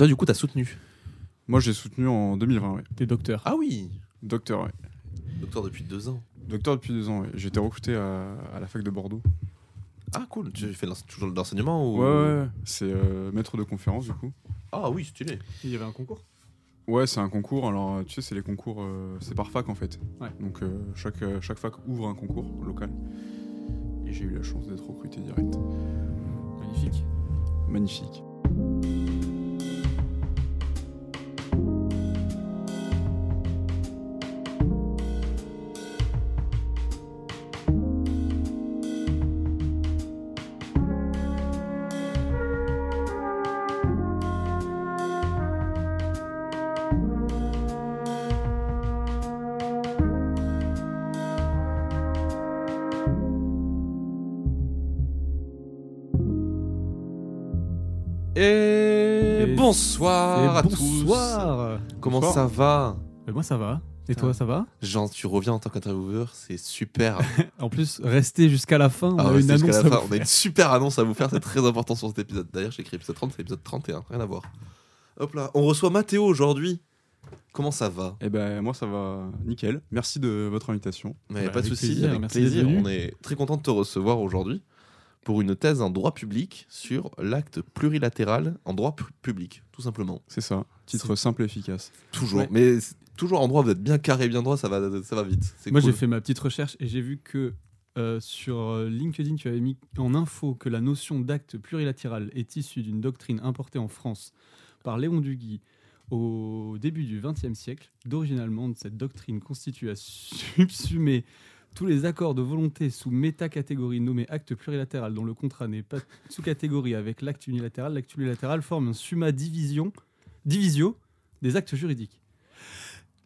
toi, du coup, t'as soutenu Moi, j'ai soutenu en 2020, ouais. T'es docteur. Ah oui Docteur, ouais. Docteur depuis deux ans. Docteur depuis deux ans, ouais. J'ai été recruté à, à la fac de Bordeaux. Ah cool, tu fais toujours de l'enseignement ou... Ouais, ouais, ouais. C'est euh, maître de conférence, du coup. Ah oui, stylé. Il y avait un concours? Ouais, c'est un concours. Alors, euh, tu sais, c'est les concours, euh, c'est par fac en fait. Ouais. Donc, euh, chaque, chaque fac ouvre un concours local. Et j'ai eu la chance d'être recruté direct. Magnifique. Magnifique. Comment Bonsoir. ça va Euh, moi ça va. Et toi ça va Jean, tu reviens en tant qu'intervieweur, c'est super. En plus, restez jusqu'à la fin. On Ah a une annonce la à fin. vous On a une super annonce à vous faire, c'est très important sur cet épisode. D'ailleurs, j'ai écrit épisode 30, c'est épisode 31, rien à voir. Hop là, on reçoit Mathéo aujourd'hui. Comment ça va? Et ben, moi, ça va nickel. Merci de votre invitation. Mais Bah, pas de avec souci, plaisir, avec plaisir. On est très content de te recevoir aujourd'hui pour une thèse en droit public sur l'acte plurilatéral en droit pu- public, tout simplement. C'est ça. Titre simple et efficace. Toujours. Ouais. Mais toujours en droit, vous êtes bien carré, bien droit, ça va, ça va vite. Moi cool. j'ai fait ma petite recherche et j'ai vu que euh, sur euh, LinkedIn tu avais mis en info que la notion d'acte plurilatéral est issue d'une doctrine importée en France par Léon Duguy au début du XXe siècle. D'origine allemande, cette doctrine constitue à subsumer tous les accords de volonté sous métacatégorie nommée acte plurilatéral dont le contrat n'est pas sous catégorie avec l'acte unilatéral. L'acte unilatéral forme un summa division, divisio des actes juridiques.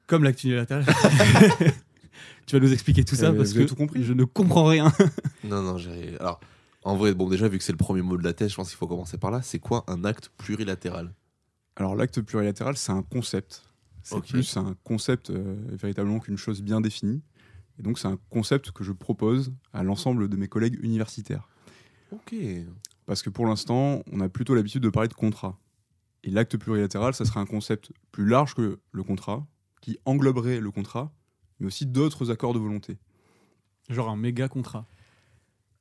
Comme l'acte unilatéral. tu vas nous expliquer tout ça Eh, parce que tout compris je ne comprends rien. Non, non, j'ai. Alors, en vrai, bon, déjà, vu que c'est le premier mot de la thèse, je pense qu'il faut commencer par là. C'est quoi un acte plurilatéral? Alors, l'acte plurilatéral, c'est un concept. C'est Ok. plus un concept euh, véritablement qu'une chose bien définie. Et donc, c'est un concept que je propose à l'ensemble de mes collègues universitaires. Ok. Parce que pour l'instant, on a plutôt l'habitude de parler de contrat. Et l'acte plurilatéral, ça serait un concept plus large que le contrat, qui engloberait le contrat, mais aussi d'autres accords de volonté. Genre un méga contrat.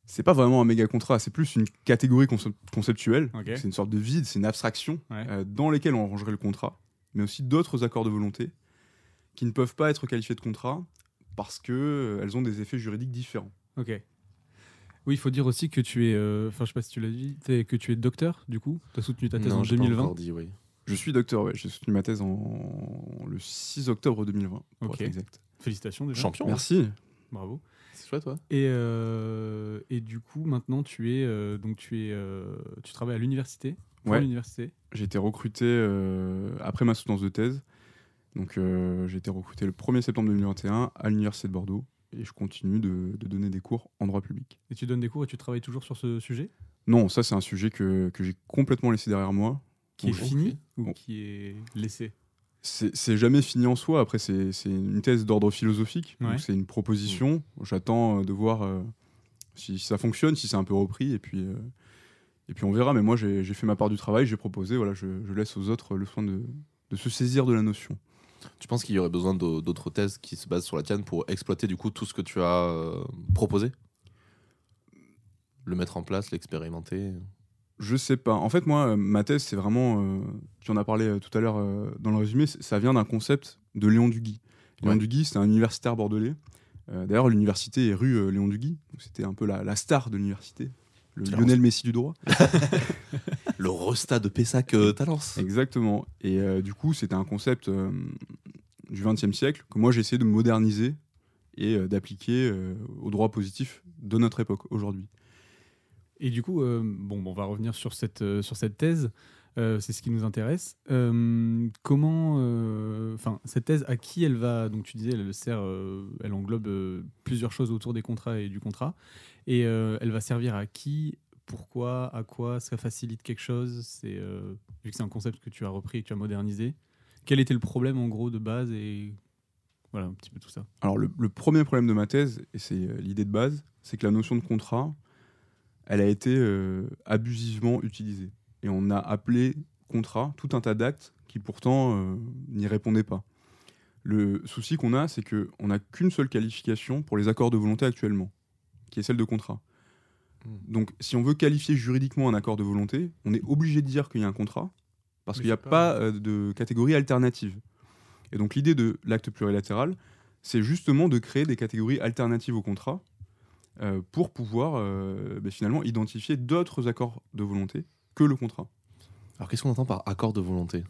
C'est pas vraiment un méga contrat, c'est plus une catégorie conce- conceptuelle. Ok. C'est une sorte de vide, c'est une abstraction Ouais. euh, dans lesquelles on rangerait le contrat, mais aussi d'autres accords de volonté qui ne peuvent pas être qualifiés de contrat parce qu'elles ont des effets juridiques différents. Ok. Oui, il faut dire aussi que tu es, euh, enfin je sais pas si tu l'as dit, que tu es docteur du coup. Tu as soutenu ta thèse non, en j'ai pas 2020. encore dit, oui. Je suis docteur, ouais, j'ai soutenu ma thèse en le 6 octobre 2020, pour Ok. être exact. Félicitations déjà. Champion. Merci. Bravo. C'est chouette, toi. Et, euh, et du coup, maintenant, tu es euh, donc tu es euh, tu travailles à l'université. Ouais. l'université. J'ai été recruté euh, après ma soutenance de thèse. Donc euh, j'ai été recruté le 1er septembre 2021 à l'université de Bordeaux et je continue de, de donner des cours en droit public. Et tu donnes des cours et tu travailles toujours sur ce sujet? Non, ça c'est un sujet que, que j'ai complètement laissé derrière moi. qui est fini ou Bon. qui est laissé? C'est jamais fini en soi. Après, c'est une thèse d'ordre philosophique. Ouais. C'est une proposition. J'attends euh, de voir euh, si ça fonctionne, si c'est un peu repris. Et puis, euh, et puis on verra. Mais moi, j'ai j'ai fait ma part du travail. J'ai proposé. Voilà, je, je laisse aux autres le soin de, de se saisir de la notion. Tu penses qu'il y aurait besoin d'au- d'autres thèses qui se basent sur la tienne pour exploiter du coup tout ce que tu as euh, proposé? Le mettre en place, l'expérimenter? Je sais pas. En fait, moi, euh, ma thèse, c'est vraiment. euh, tu en as parlé tout à l'heure euh, dans le résumé. Ça vient d'un concept de Léon Duguy. Léon. Duguy, c'est un universitaire bordelais. D'ailleurs, l'université est rue Léon Duguy. C'était un peu la, la star de l'université. Le Lionel Messi du droit. Le resta de Pessac euh, Talence Exactement. Et euh, du coup, c'était un concept euh, du XXe siècle que moi, j'ai essayé de moderniser et euh, d'appliquer euh, au droit positif de notre époque aujourd'hui. Et du coup, euh, bon, on va revenir sur cette, euh, sur cette thèse. C'est ce qui nous intéresse. Comment, enfin, cette thèse, à qui elle va? Donc, tu disais, elle sert, elle englobe plusieurs choses autour des contrats et du contrat, et elle va servir à qui? Pourquoi? À quoi? Ça facilite quelque chose? C'est vu que c'est un concept que tu as repris et que tu as modernisé? Quel était le problème en gros de base et voilà un petit peu tout ça. Alors, le, le premier problème de ma thèse, et c'est euh, l'idée de base, c'est que la notion de contrat, elle a été euh, abusivement utilisée. Et on a appelé contrats, tout un tas d'actes qui pourtant euh, n'y répondaient pas. Le souci qu'on a, c'est qu'on n'a qu'une seule qualification pour les accords de volonté actuellement, qui est celle de contrat. Hmm. Donc, si on veut qualifier juridiquement un accord de volonté, on est obligé de dire qu'il y a un contrat, parce qu'il n'y a pas pas- euh, de catégorie alternative. Et donc, l'idée de l'acte plurilatéral, c'est justement de créer des catégories alternatives au contrat euh, pour pouvoir euh, ben, finalement identifier d'autres accords de volonté que le contrat. Alors qu'est-ce qu'on entend par accord de volonté?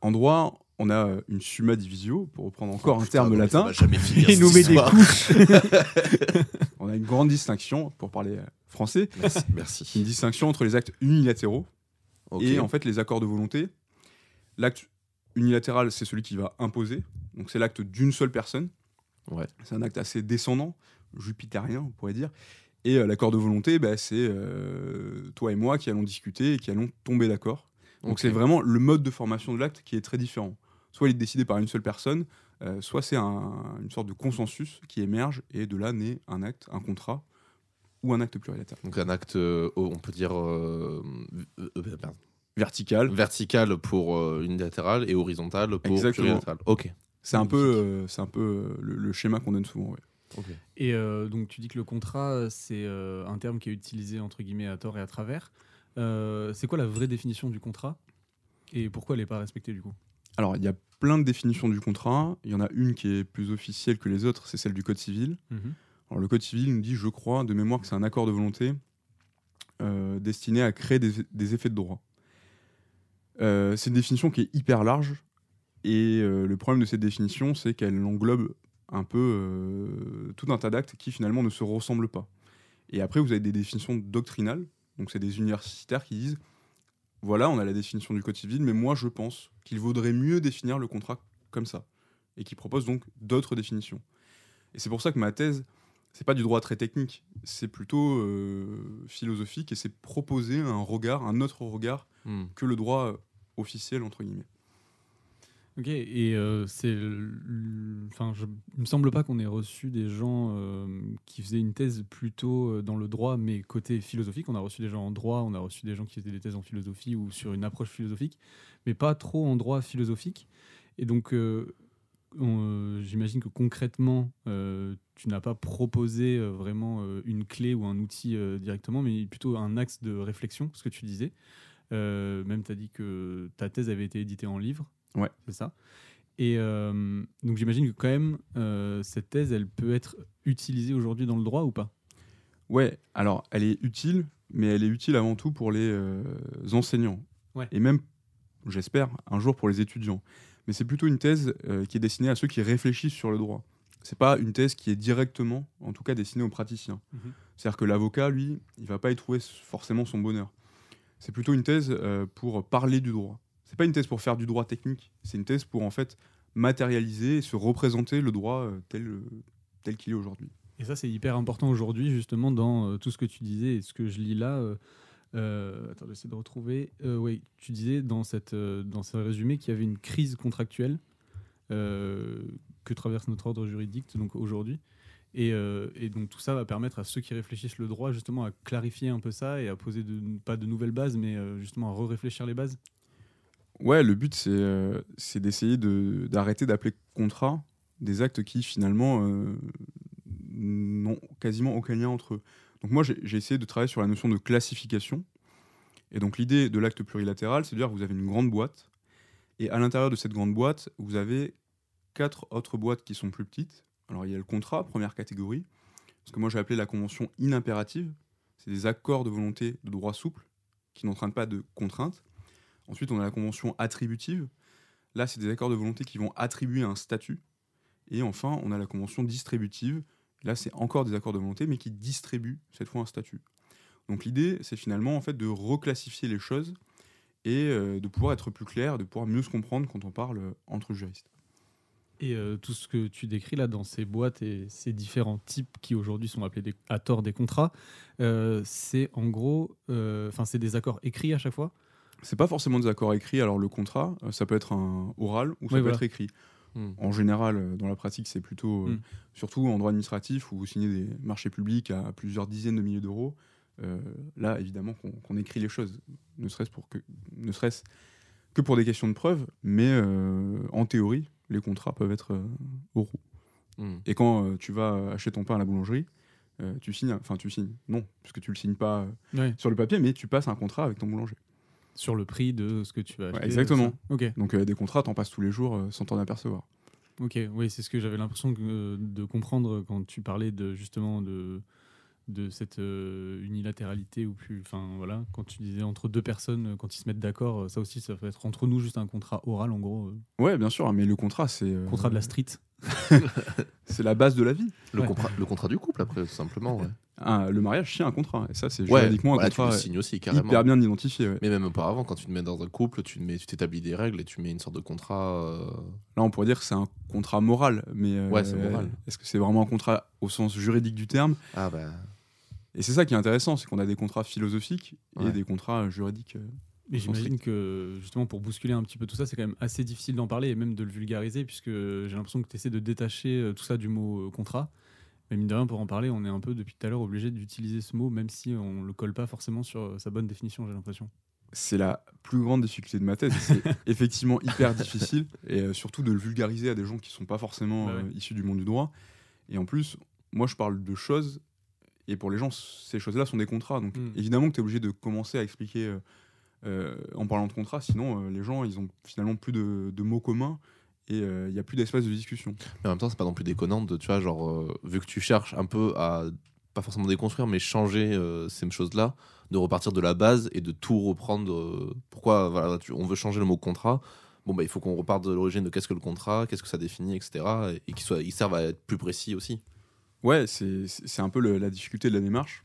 En droit, on a une summa divisio, pour reprendre encore un Putain, terme non, mais ça latin. va jamais finir, Il nous met des couches. On a une grande distinction, pour parler français, Merci. une distinction entre les actes unilatéraux Et en fait les accords de volonté. L'acte unilatéral, c'est celui qui va imposer, donc c'est l'acte d'une seule personne. Ouais. C'est un acte assez descendant, jupitérien, on pourrait dire. Et euh, l'accord de volonté, bah, c'est euh, toi et moi qui allons discuter et qui allons tomber d'accord. Donc c'est vraiment le mode de formation de l'acte qui est très différent. Soit il est décidé par une seule personne, euh, soit c'est un- une sorte de consensus qui émerge et de là naît un acte, un contrat ou un acte plurilatéral. Donc un acte, euh, on peut dire euh, euh, euh. Vertical, vertical pour euh, unilatéral et horizontal pour Exactement. plurilatéral. Ok. c'est un peu, euh, c'est un peu euh, le, le schéma qu'on donne souvent. ouais. Ok. Et euh, donc tu dis que le contrat, c'est euh, un terme qui est utilisé entre guillemets à tort et à travers. Euh, c'est quoi la vraie définition du contrat? Et pourquoi elle n'est pas respectée du coup? Alors il y a plein de définitions du contrat. Il y en a une qui est plus officielle que les autres, c'est celle du Code civil. Le Code civil nous dit, je crois, de mémoire, que c'est un accord de volonté euh, destiné à créer des, effets de droit. Euh, c'est une définition qui est hyper large, et euh, le problème de cette définition, c'est qu'elle englobe un peu tout un tas d'actes qui finalement ne se ressemblent pas. Et après, vous avez des définitions doctrinales, donc c'est des universitaires qui disent, voilà, on a la définition du Code civil, mais moi je pense qu'il vaudrait mieux définir le contrat comme ça, et qui proposent donc d'autres définitions. Et c'est pour ça que ma thèse, c'est pas du droit très technique, c'est plutôt euh, philosophique et c'est proposer un regard, un autre regard Hmm. que le droit euh, officiel entre guillemets. Ok, et euh, c'est. Enfin, je- il me semble pas qu'on ait reçu des gens euh, qui faisaient une thèse plutôt dans le droit, mais côté philosophique. On a reçu des gens en droit, on a reçu des gens qui faisaient des thèses en philosophie ou sur une approche philosophique, mais pas trop en droit philosophique. Et donc, on, euh, j'imagine que concrètement, euh, tu n'as pas proposé euh, vraiment euh, une clé ou un outil euh, directement, mais plutôt un axe de réflexion, ce que tu disais. Euh, même, tu as dit que ta thèse avait été éditée en livre. Ouais. C'est ça. Et euh, donc, j'imagine que quand même, euh, cette thèse, elle peut être utilisée aujourd'hui dans le droit ou pas? Ouais, alors elle est utile, mais elle est utile avant tout pour les euh, enseignants. Ouais. Et même, j'espère, un jour pour les étudiants. Mais c'est plutôt une thèse euh, qui est destinée à ceux qui réfléchissent sur le droit. C'est pas une thèse qui est directement, en tout cas, destinée aux praticiens. Mhm. C'est-à-dire que l'avocat, lui, il va pas y trouver forcément son bonheur. C'est plutôt une thèse euh, pour parler du droit. C'est pas une thèse pour faire du droit technique. C'est une thèse pour en fait matérialiser et se représenter le droit euh, tel, tel qu'il est aujourd'hui. Et ça, c'est hyper important aujourd'hui, justement, dans tout ce que tu disais et ce que je lis là. Euh, attends, j'essaie de retrouver. Euh, oui, tu disais dans, cette, euh, dans ce résumé qu'il y avait une crise contractuelle euh, que traverse notre ordre juridique donc aujourd'hui. Et, donc tout ça va permettre à ceux qui réfléchissent le droit justement à clarifier un peu ça et à poser pas de nouvelles bases, mais justement à re-réfléchir les bases. Ouais, le but, c'est d'essayer de- d'arrêter d'appeler contrat des actes qui, finalement, n'ont quasiment aucun lien entre eux. Donc moi, j'ai essayé de travailler sur la notion de classification. Et donc l'idée de l'acte plurilatéral, c'est de dire que vous avez une grande boîte, et à l'intérieur de cette grande boîte, vous avez quatre autres boîtes qui sont plus petites. Alors il y a le contrat, première catégorie, ce que moi j'ai appelé la convention inimpérative. C'est des accords de volonté de droit souple qui n'entraînent pas de contraintes. Ensuite, on a la convention attributive. Là, c'est des accords de volonté qui vont attribuer un statut. Et enfin, on a la convention distributive. Là, c'est encore des accords de volonté, mais qui distribuent cette fois un statut. Donc l'idée, c'est finalement en fait de reclassifier les choses et euh, de pouvoir être plus clair, de pouvoir mieux se comprendre quand on parle euh, entre juristes. Et euh, tout ce que tu décris là dans ces boîtes et ces différents types qui aujourd'hui sont appelés des- à tort des contrats, euh, c'est en gros, enfin c'est des accords écrits à chaque fois? C'est pas forcément des accords écrits. Alors le contrat, ça peut être un oral ou ça Oui, peut voilà. être écrit. Hmm. En général, euh, dans la pratique, c'est plutôt, euh, Mm. surtout en droit administratif, où vous signez des marchés publics à plusieurs dizaines de milliers d'euros, euh, là, évidemment, qu'on écrit les choses, ne serait-ce que, ne que pour des questions de preuve, mais euh, en théorie, les contrats peuvent être euh, oraux. Hmm. Et quand tu vas acheter ton pain à la boulangerie, tu signes, enfin tu signes, non, puisque tu le signes pas sur le papier, mais tu passes un contrat avec ton boulanger. Sur le prix de ce que tu vas acheter. exactement. Ok. Donc euh, des contrats, t'en passes tous les jours euh, sans t'en apercevoir. Ok, oui, c'est ce que j'avais l'impression que- de comprendre quand tu parlais de justement de de cette euh, unilatéralité ou plus, enfin voilà, quand tu disais entre deux personnes, euh, quand ils se mettent d'accord, euh, ça aussi, ça peut être entre nous juste un contrat oral en gros, euh, Ouais, bien sûr, mais le contrat, c'est euh, contrat de la street. c'est la base de la vie. Le, Ouais. contrat, le contrat du couple, après, tout simplement. Ouais, Le mariage, c'est un contrat, et ça, c'est ouais juridiquement voilà, un tu le contrat signes aussi, carrément. hyper bien identifié. ouais. Mais même auparavant, quand tu te mets dans un couple, tu te mets- tu t'établis des règles et tu mets une sorte de contrat. euh, Là, on pourrait dire que c'est un contrat moral, mais euh, Ouais, c'est moral. Est-ce que c'est vraiment un contrat au sens juridique du terme Ah bah. Et c'est ça qui est intéressant, c'est qu'on a des contrats philosophiques et Ouais. des contrats juridiques. euh. Mais j'imagine que justement pour bousculer un petit peu tout ça, c'est quand même assez difficile d'en parler et même de le vulgariser, puisque j'ai l'impression que tu essaies de détacher euh, tout ça du mot euh, contrat. Mais mine de rien, pour en parler, on est un peu depuis tout à l'heure obligé d'utiliser ce mot, même si on le colle pas forcément sur euh, sa bonne définition, j'ai l'impression. C'est la plus grande difficulté de ma thèse. C'est effectivement hyper difficile, et euh, surtout de le vulgariser à des gens qui sont pas forcément Bah ouais. euh, issus du monde du droit. Et en plus, moi, je parle de choses, et pour les gens, ces choses-là sont des contrats. Donc Mm. évidemment que tu es obligé de commencer à expliquer euh, en parlant de contrat, sinon les gens, ils ont finalement plus de, de mots communs, et euh, il y a plus d'espace de discussion. Mais en même temps, c'est pas non plus déconnant de, tu vois, genre, euh, vu que tu cherches un peu à, pas forcément déconstruire, mais changer euh, ces choses-là, de repartir de la base et de tout reprendre. euh, pourquoi, voilà, tu- on veut changer le mot contrat Bon, bah, il faut qu'on reparte de l'origine de qu'est-ce que le contrat, qu'est-ce que ça définit, etc. Et, et qu'il soit, il serve à être plus précis aussi. Ouais, c'est un peu le- la difficulté de la démarche.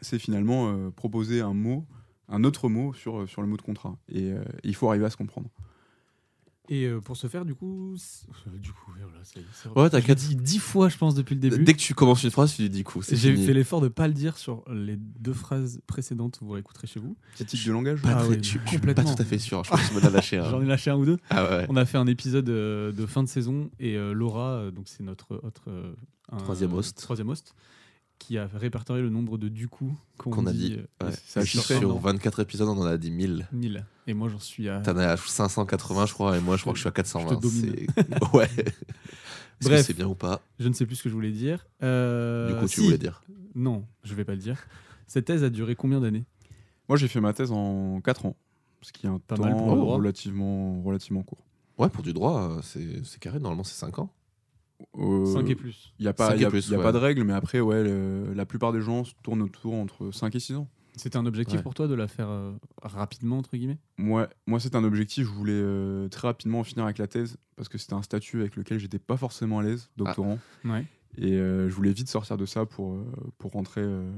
C'est finalement euh, proposer un mot, un autre mot sur, euh, sur le mot de contrat. Et euh, il faut arriver à se comprendre. Et euh, pour ce faire, du coup, du coup, voilà, ça y est, Ouais, l'ai t'inquiète. dit dix fois, je pense, depuis le début. Dès que tu commences une phrase, tu dis du coup. J'ai fait l'effort de pas le dire sur les deux phrases précédentes, vous réécouterez chez vous. Critique de langage Pas Ah très- ouais, je, je suis pas tout à fait sûr. Je pense que tu m'en as lâché. un. J'en ai lâché un ou deux. Ah ouais. On a fait un épisode euh, de fin de saison et euh, Laura, donc c'est notre autre un- Troisième host. troisième host, qui a répertorié le nombre de du coup qu'on a dit, dit. euh, Ouais. ça sur, chiffré, sur non 24 épisodes, on en a dit 1000. 1000. Et moi j'en suis à. T'en as à 580, je crois, et moi, je crois que je suis à 420. Je ouais. Est-ce que Bref. c'est bien ou pas Je ne sais plus ce que je voulais dire. Euh, Du coup, tu si. voulais dire. Non, je vais pas le dire. Cette thèse a duré combien d'années Moi, j'ai fait ma thèse en 4 ans, ce qui est un Pas temps mal pour le droit. relativement, relativement court. Ouais, pour du droit, euh, c'est c'est carré. Normalement, c'est 5 ans. Euh, 5 et plus. Il n'y a, pas, y a- plus, y a ouais. pas de règle, mais après, ouais, le- la plupart des gens se tournent autour entre 5 et 6 ans. C'était un objectif Ouais. pour toi de la faire euh, rapidement, entre guillemets? Moi, moi c'est un objectif. Je voulais euh, très rapidement en finir avec la thèse parce que c'était un statut avec lequel j'étais pas forcément à l'aise, doctorant. Ouais. Et euh, je voulais vite sortir de ça pour, euh, pour, rentrer, euh,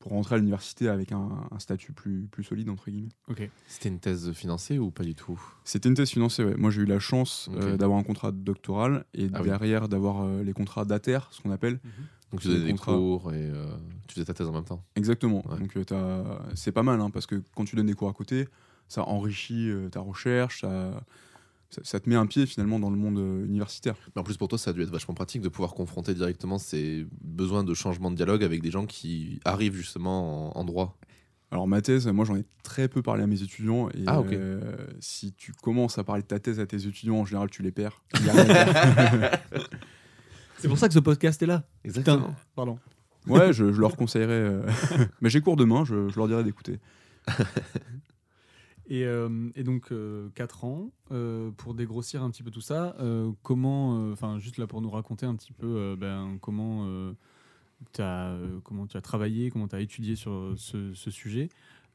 pour rentrer à l'université avec un, un statut plus, plus solide, entre guillemets. Ok. C'était une thèse financée ou pas du tout? C'était une thèse financée, ouais. Moi, j'ai eu la chance euh, d'avoir un contrat doctoral et Ah oui. derrière d'avoir euh, les contrats d'ATER, ce qu'on appelle. Donc, tu faisais des contrat. cours et euh, tu faisais ta thèse en même temps. Exactement. Ouais. Donc, euh, c'est pas mal, hein, parce que quand tu donnes des cours à côté, ça enrichit euh, ta recherche, ça, ça, ça te met un pied finalement dans le monde euh, universitaire. Mais en plus, pour toi, ça a dû être vachement pratique de pouvoir confronter directement ces besoins de changement de dialogue avec des gens qui arrivent justement en, en droit. Alors ma thèse, moi j'en ai très peu parlé à mes étudiants et Ah, ok. euh, si tu commences à parler de ta thèse à tes étudiants, en général tu les perds. C'est pour ça que ce podcast est là. Exactement. Pardon. ouais, je, je leur conseillerais. euh, Mais j'ai cours demain, je, je leur dirais d'écouter. Et, euh, et donc, 4 ans, euh, pour dégrossir un petit peu tout ça, euh, comment, enfin, juste là pour nous raconter un petit peu euh, ben, comment, euh, euh, comment tu as travaillé, comment tu as étudié sur ce, sujet.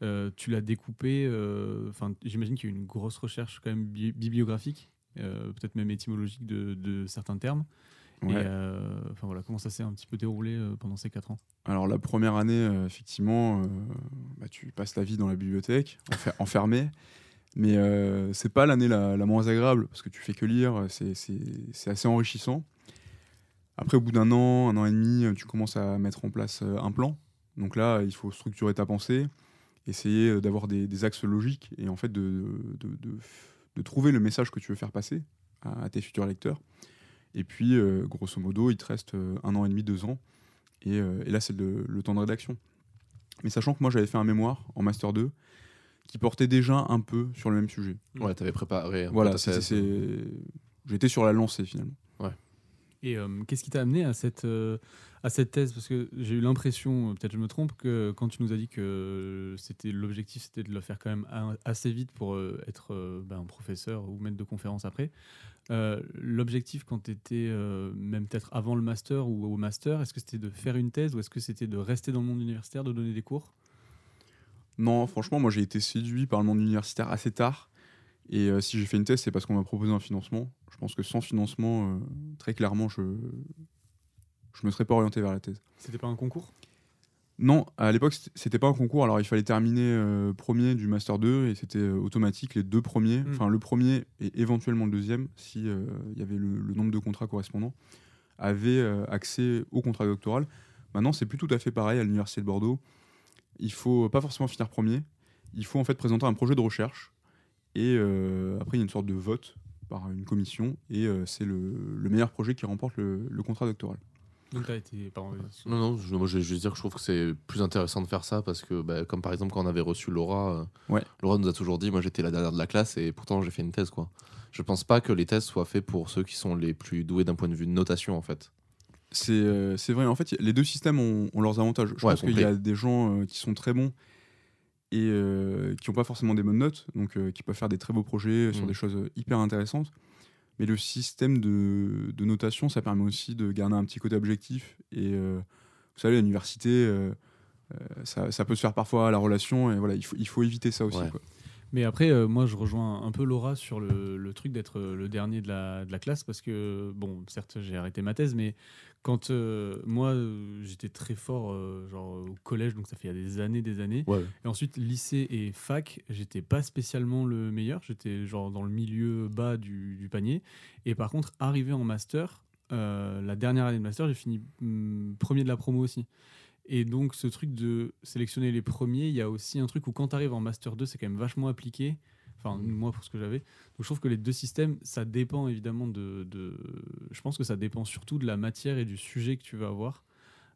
Euh, tu l'as découpé, euh, enfin, j'imagine qu'il y a eu une grosse recherche quand même bi- bibliographique, euh, peut-être même étymologique de certains termes. Et euh, enfin voilà, comment ça s'est un petit peu déroulé euh, pendant ces 4 ans? Alors la première année, euh, effectivement, bah, tu passes ta vie dans la bibliothèque, enfer- enfermé. Mais euh, c'est pas l'année la, la moins agréable parce que tu fais que lire, c'est- assez enrichissant. Après, au bout d'un an, un an et demi, tu commences à mettre en place un plan. Donc là, il faut structurer ta pensée, essayer d'avoir des, des axes logiques et en fait de, de, de- de trouver le message que tu veux faire passer à, à tes futurs lecteurs. Et puis, euh, grosso modo, il te reste euh, un an et demi, deux ans. Et, euh, et là, c'est le, le temps de rédaction. Mais sachant que moi, j'avais fait un mémoire en Master 2 qui portait déjà un peu sur le même sujet. Ouais, t'avais préparé. un Voilà, c'est- j'étais sur la lancée finalement. Et euh, qu'est-ce qui t'a amené à cette, euh, à cette thèse? Parce que j'ai eu l'impression, euh, peut-être je me trompe, que quand tu nous as dit que c'était l'objectif, c'était de le faire quand même assez vite pour être ben, professeur ou maître de conférence après. l'objectif quand tu étais même peut-être avant le master ou au master, est-ce que c'était de faire une thèse ou est-ce que c'était de rester dans le monde universitaire, de donner des cours? Non, franchement, moi j'ai été séduit par le monde universitaire assez tard. Et euh, si j'ai fait une thèse, c'est parce qu'on m'a proposé un financement. Je pense que sans financement, euh, très clairement, je je me serais pas orienté vers la thèse. C'était pas un concours? Non, à l'époque, c'était- pas un concours. Alors, il fallait terminer euh, premier du Master 2 et c'était automatique les deux premiers. Mm. Enfin, le premier et éventuellement le deuxième, si euh, il y avait le, le nombre de contrats correspondants, avaient accès au contrat doctoral. Maintenant, c'est plus tout à fait pareil à l'Université de Bordeaux. Il faut pas forcément finir premier. Il faut en fait présenter un projet de recherche et euh, après, il y a une sorte de vote par une commission et euh, c'est le, le meilleur projet qui remporte le, le contrat doctoral. Donc tu as été. pardon. Non, non, je, moi je vais juste dire que je trouve que c'est plus intéressant de faire ça parce que, bah, comme par exemple, quand on avait reçu Laura, euh, Ouais. Laura nous a toujours dit Moi j'étais la dernière de la classe et pourtant j'ai fait une thèse. quoi. Je pense pas que les thèses soient faites pour ceux qui sont les plus doués d'un point de vue de notation en fait. C'est euh, vrai, en fait, les deux systèmes ont, ont leurs avantages. Je Ouais, pense qu'il y a des gens euh, qui sont très bons et euh, qui n'ont pas forcément des bonnes notes, donc euh, qui peuvent faire des très beaux projets sur Mm. des choses euh, hyper intéressantes. Mais le système de, de notation, ça permet aussi de garder un petit côté objectif. Et euh, vous savez, à l'université, ça, ça peut se faire parfois à la relation, et voilà, il faut, il faut éviter ça aussi. Ouais. quoi. Mais après, euh, moi, je rejoins un peu Laura sur le, le truc d'être le dernier de la, de la classe parce que, bon, certes, j'ai arrêté ma thèse, mais quand euh, moi, euh, j'étais très fort euh, genre, au collège, donc ça fait il y a des années, des années. Ouais. Et ensuite, lycée et fac, j'étais pas spécialement le meilleur, j'étais genre dans le milieu bas du, du panier. Et par contre, arrivé en master, la dernière année de master, j'ai fini hum, premier de la promo aussi. Et donc, ce truc de sélectionner les premiers, il y a aussi un truc où quand tu arrives en Master 2, c'est quand même vachement appliqué. Enfin, moi, pour ce que j'avais. Donc, je trouve que les deux systèmes, ça dépend évidemment de, de- Je pense que ça dépend surtout de la matière et du sujet que tu vas avoir.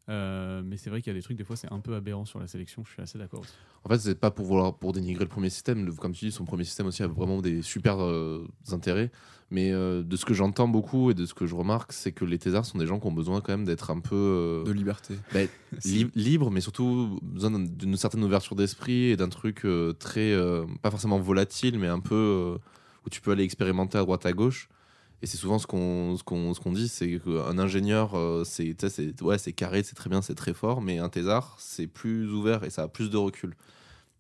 Euh, mais c'est vrai qu'il y a des trucs, des fois, c'est un peu aberrant sur la sélection. Je suis assez d'accord aussi. En fait, c'est pas pour vouloir pour dénigrer le premier système. Le- Comme tu dis, son premier système aussi a vraiment des super euh, intérêts. Mais euh, de ce que j'entends beaucoup et de ce que je remarque, c'est que les thésards sont des gens qui ont besoin quand même d'être un peu euh, De liberté. bah, C'est- li- libres, mais surtout besoin d'un- d'une certaine ouverture d'esprit et d'un truc euh, très euh, pas forcément volatile, mais un peu euh, où tu peux aller expérimenter à droite à gauche. Et c'est souvent ce qu'on ce qu'on ce qu'on dit, c'est qu'un ingénieur, euh, c'est ouais, c'est carré, c'est très bien, c'est très fort, mais un thésard, c'est plus ouvert et ça a plus de recul.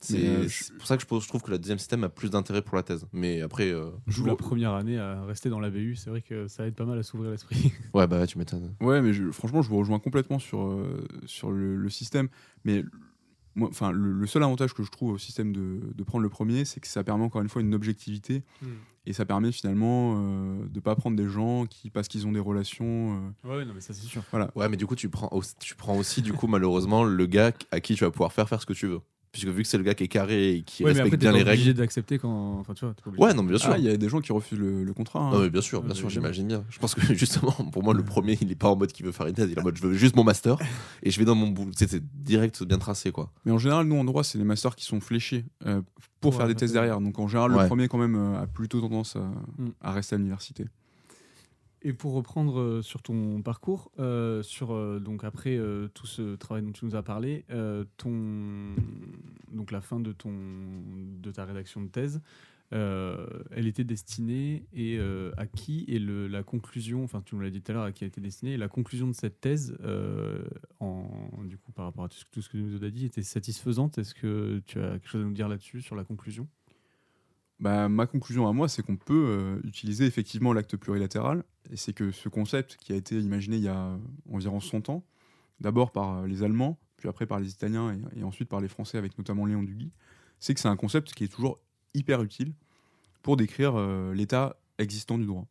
C'est euh, pour ça que je, pense- je trouve que le deuxième système a plus d'intérêt pour la thèse. Mais après, euh, Joue la première année à rester dans la BU, c'est vrai que ça aide pas mal à s'ouvrir l'esprit. ouais, bah tu m'étonnes. Ouais, mais je- franchement, je vous rejoins complètement sur, euh, sur le, le système. Mais enfin, le, le seul avantage que je trouve au système de, de prendre le premier, c'est que ça permet encore une fois une objectivité et ça permet finalement euh, de pas prendre des gens qui, parce qu'ils ont des relations. euh, Ouais, non, mais ça c'est sûr. Ouais, mais du coup, tu prends, aussi- tu prends aussi, du coup, malheureusement, le gars à qui tu vas pouvoir faire faire ce que tu veux. Puisque vu que c'est le gars qui est carré et qui Ouais, mais après, respecte bien les obligé règles. d'accepter quand. Enfin, tu vois, obligé. Ouais, non, mais bien sûr. Ah, il y a des gens qui refusent le, le contrat. hein. Non, mais bien sûr, bien Ouais, sûr, j'imagine bien. Je pense que justement, pour moi, le premier, il est pas en mode qui veut faire une thèse. Il est en mode je veux juste mon master et je vais dans mon boulot. C'est c'est direct, bien tracé, quoi. Mais en général, nous en droit, c'est les masters qui sont fléchés euh, pour Ouais, faire des ouais, thèses derrière. Donc en général, Ouais. le premier, quand même, euh, a plutôt tendance à, Mm. à rester à l'université. Et pour reprendre euh, sur ton parcours, euh, sur euh, donc après tout ce travail dont tu nous as parlé, ton donc la fin de ton de ta rédaction de thèse, elle était destinée et à qui et le, la conclusion, enfin tu nous l'as dit tout à l'heure, à qui elle était destinée, et la conclusion de cette thèse, en du coup par rapport à tout ce, que tu nous as dit, était satisfaisante? Est-ce que tu as quelque chose à nous dire là-dessus sur la conclusion? Bah, ma conclusion à moi, c'est qu'on peut utiliser effectivement l'acte plurilatéral, et c'est que ce concept qui a été imaginé il y a environ 100 ans, d'abord par euh, les Allemands, puis après par les Italiens, et, ensuite par les Français, avec notamment Léon Duguy, c'est que c'est un concept qui est toujours hyper utile pour décrire euh, l'état existant du droit.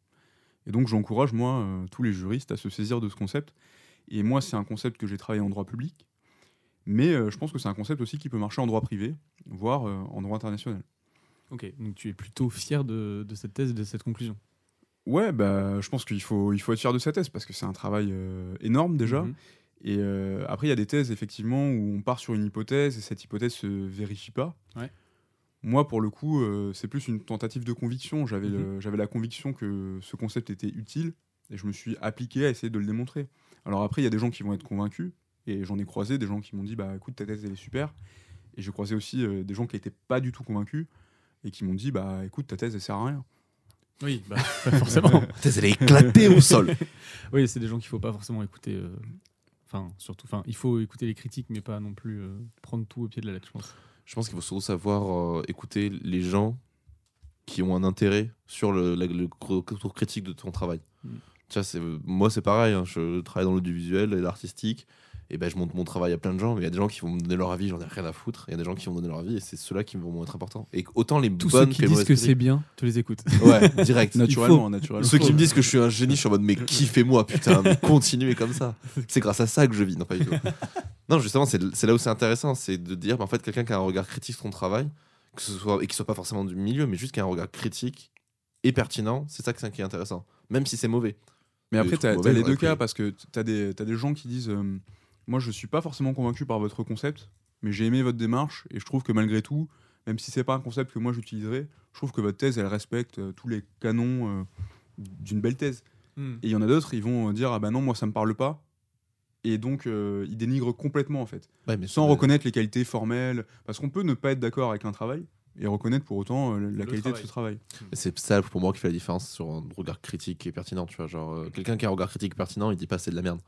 Et donc j'encourage, moi, euh, tous les juristes à se saisir de ce concept. Et moi, c'est un concept que j'ai travaillé en droit public, mais je pense que c'est un concept aussi qui peut marcher en droit privé, voire en droit international. Ok, donc tu es plutôt fier de, de cette thèse et de cette conclusion. Ouais, bah, je pense qu'il faut, il faut être fier de sa thèse parce que c'est un travail euh, énorme déjà. Mhm. Et euh, après, il y a des thèses, effectivement, où on part sur une hypothèse et cette hypothèse se vérifie pas. Ouais. Moi, pour le coup, euh, c'est plus une tentative de conviction. J'avais Mhm. j'avais la conviction que ce concept était utile et je me suis appliqué à essayer de le démontrer. Alors après, il y a des gens qui vont être convaincus et j'en ai croisé des gens qui m'ont dit bah écoute, ta thèse elle est super. Et j'ai croisé aussi des gens qui n'étaient pas du tout convaincus et qui m'ont dit bah écoute, ta thèse elle sert à rien. Oui, bah, forcément. Elle est éclatée au sol. Oui, c'est des gens qu'il faut pas forcément écouter. euh, Enfin, surtout, enfin, il faut écouter les critiques, mais pas non plus euh, prendre tout au pied de la lettre, je pense. Je pense qu'il faut surtout savoir euh, écouter les gens qui ont un intérêt sur le, la- le retour critique de ton travail. Mm. Tu vois, c'est- moi, c'est pareil. hein, je travaille dans l'audiovisuel et l'artistique. Et ben, je montre mon travail à plein de gens, mais il y a des gens qui vont me donner leur avis, j'en ai rien à foutre. Il y a des gens qui vont me donner leur avis, et c'est ceux-là qui vont être importants. Et autant les Tous ceux bonnes qui que les disent que c'est bien, tu les écoutes. Ouais, direct. Naturellement, naturellement. Ceux qui me disent que je suis un génie, je suis en mode mais kiffez-moi, putain, mais continuez comme ça. C'est grâce à ça que je vis, non pas du tout. Non, justement, c'est c'est là où c'est intéressant, c'est de dire, bah, en fait, quelqu'un qui a un regard critique sur ton travail, que ce soit et qui soit pas forcément du milieu, mais juste qui a un regard critique et pertinent, c'est ça qui est intéressant, même si c'est mauvais. Mais après, tu as, les deux cas parce que tu as des, t'as des gens qui disent euh, Moi, je suis pas forcément convaincu par votre concept, mais j'ai aimé votre démarche et je trouve que malgré tout, même si c'est pas un concept que moi j'utiliserais, je trouve que votre thèse, elle respecte euh, tous les canons euh, d'une belle thèse. Et il y en a d'autres, ils vont dire Ah bah non, moi ça me parle pas. Et donc, euh, ils dénigrent complètement en fait, Ouais, mais sans reconnaître les qualités formelles. Parce qu'on peut ne pas être d'accord avec un travail et reconnaître pour autant euh, la Le qualité de ce travail. C'est ça pour moi qui fait la différence sur un regard critique et pertinent. Tu vois, genre euh, quelqu'un qui a un regard critique pertinent, il dit pas c'est de la merde.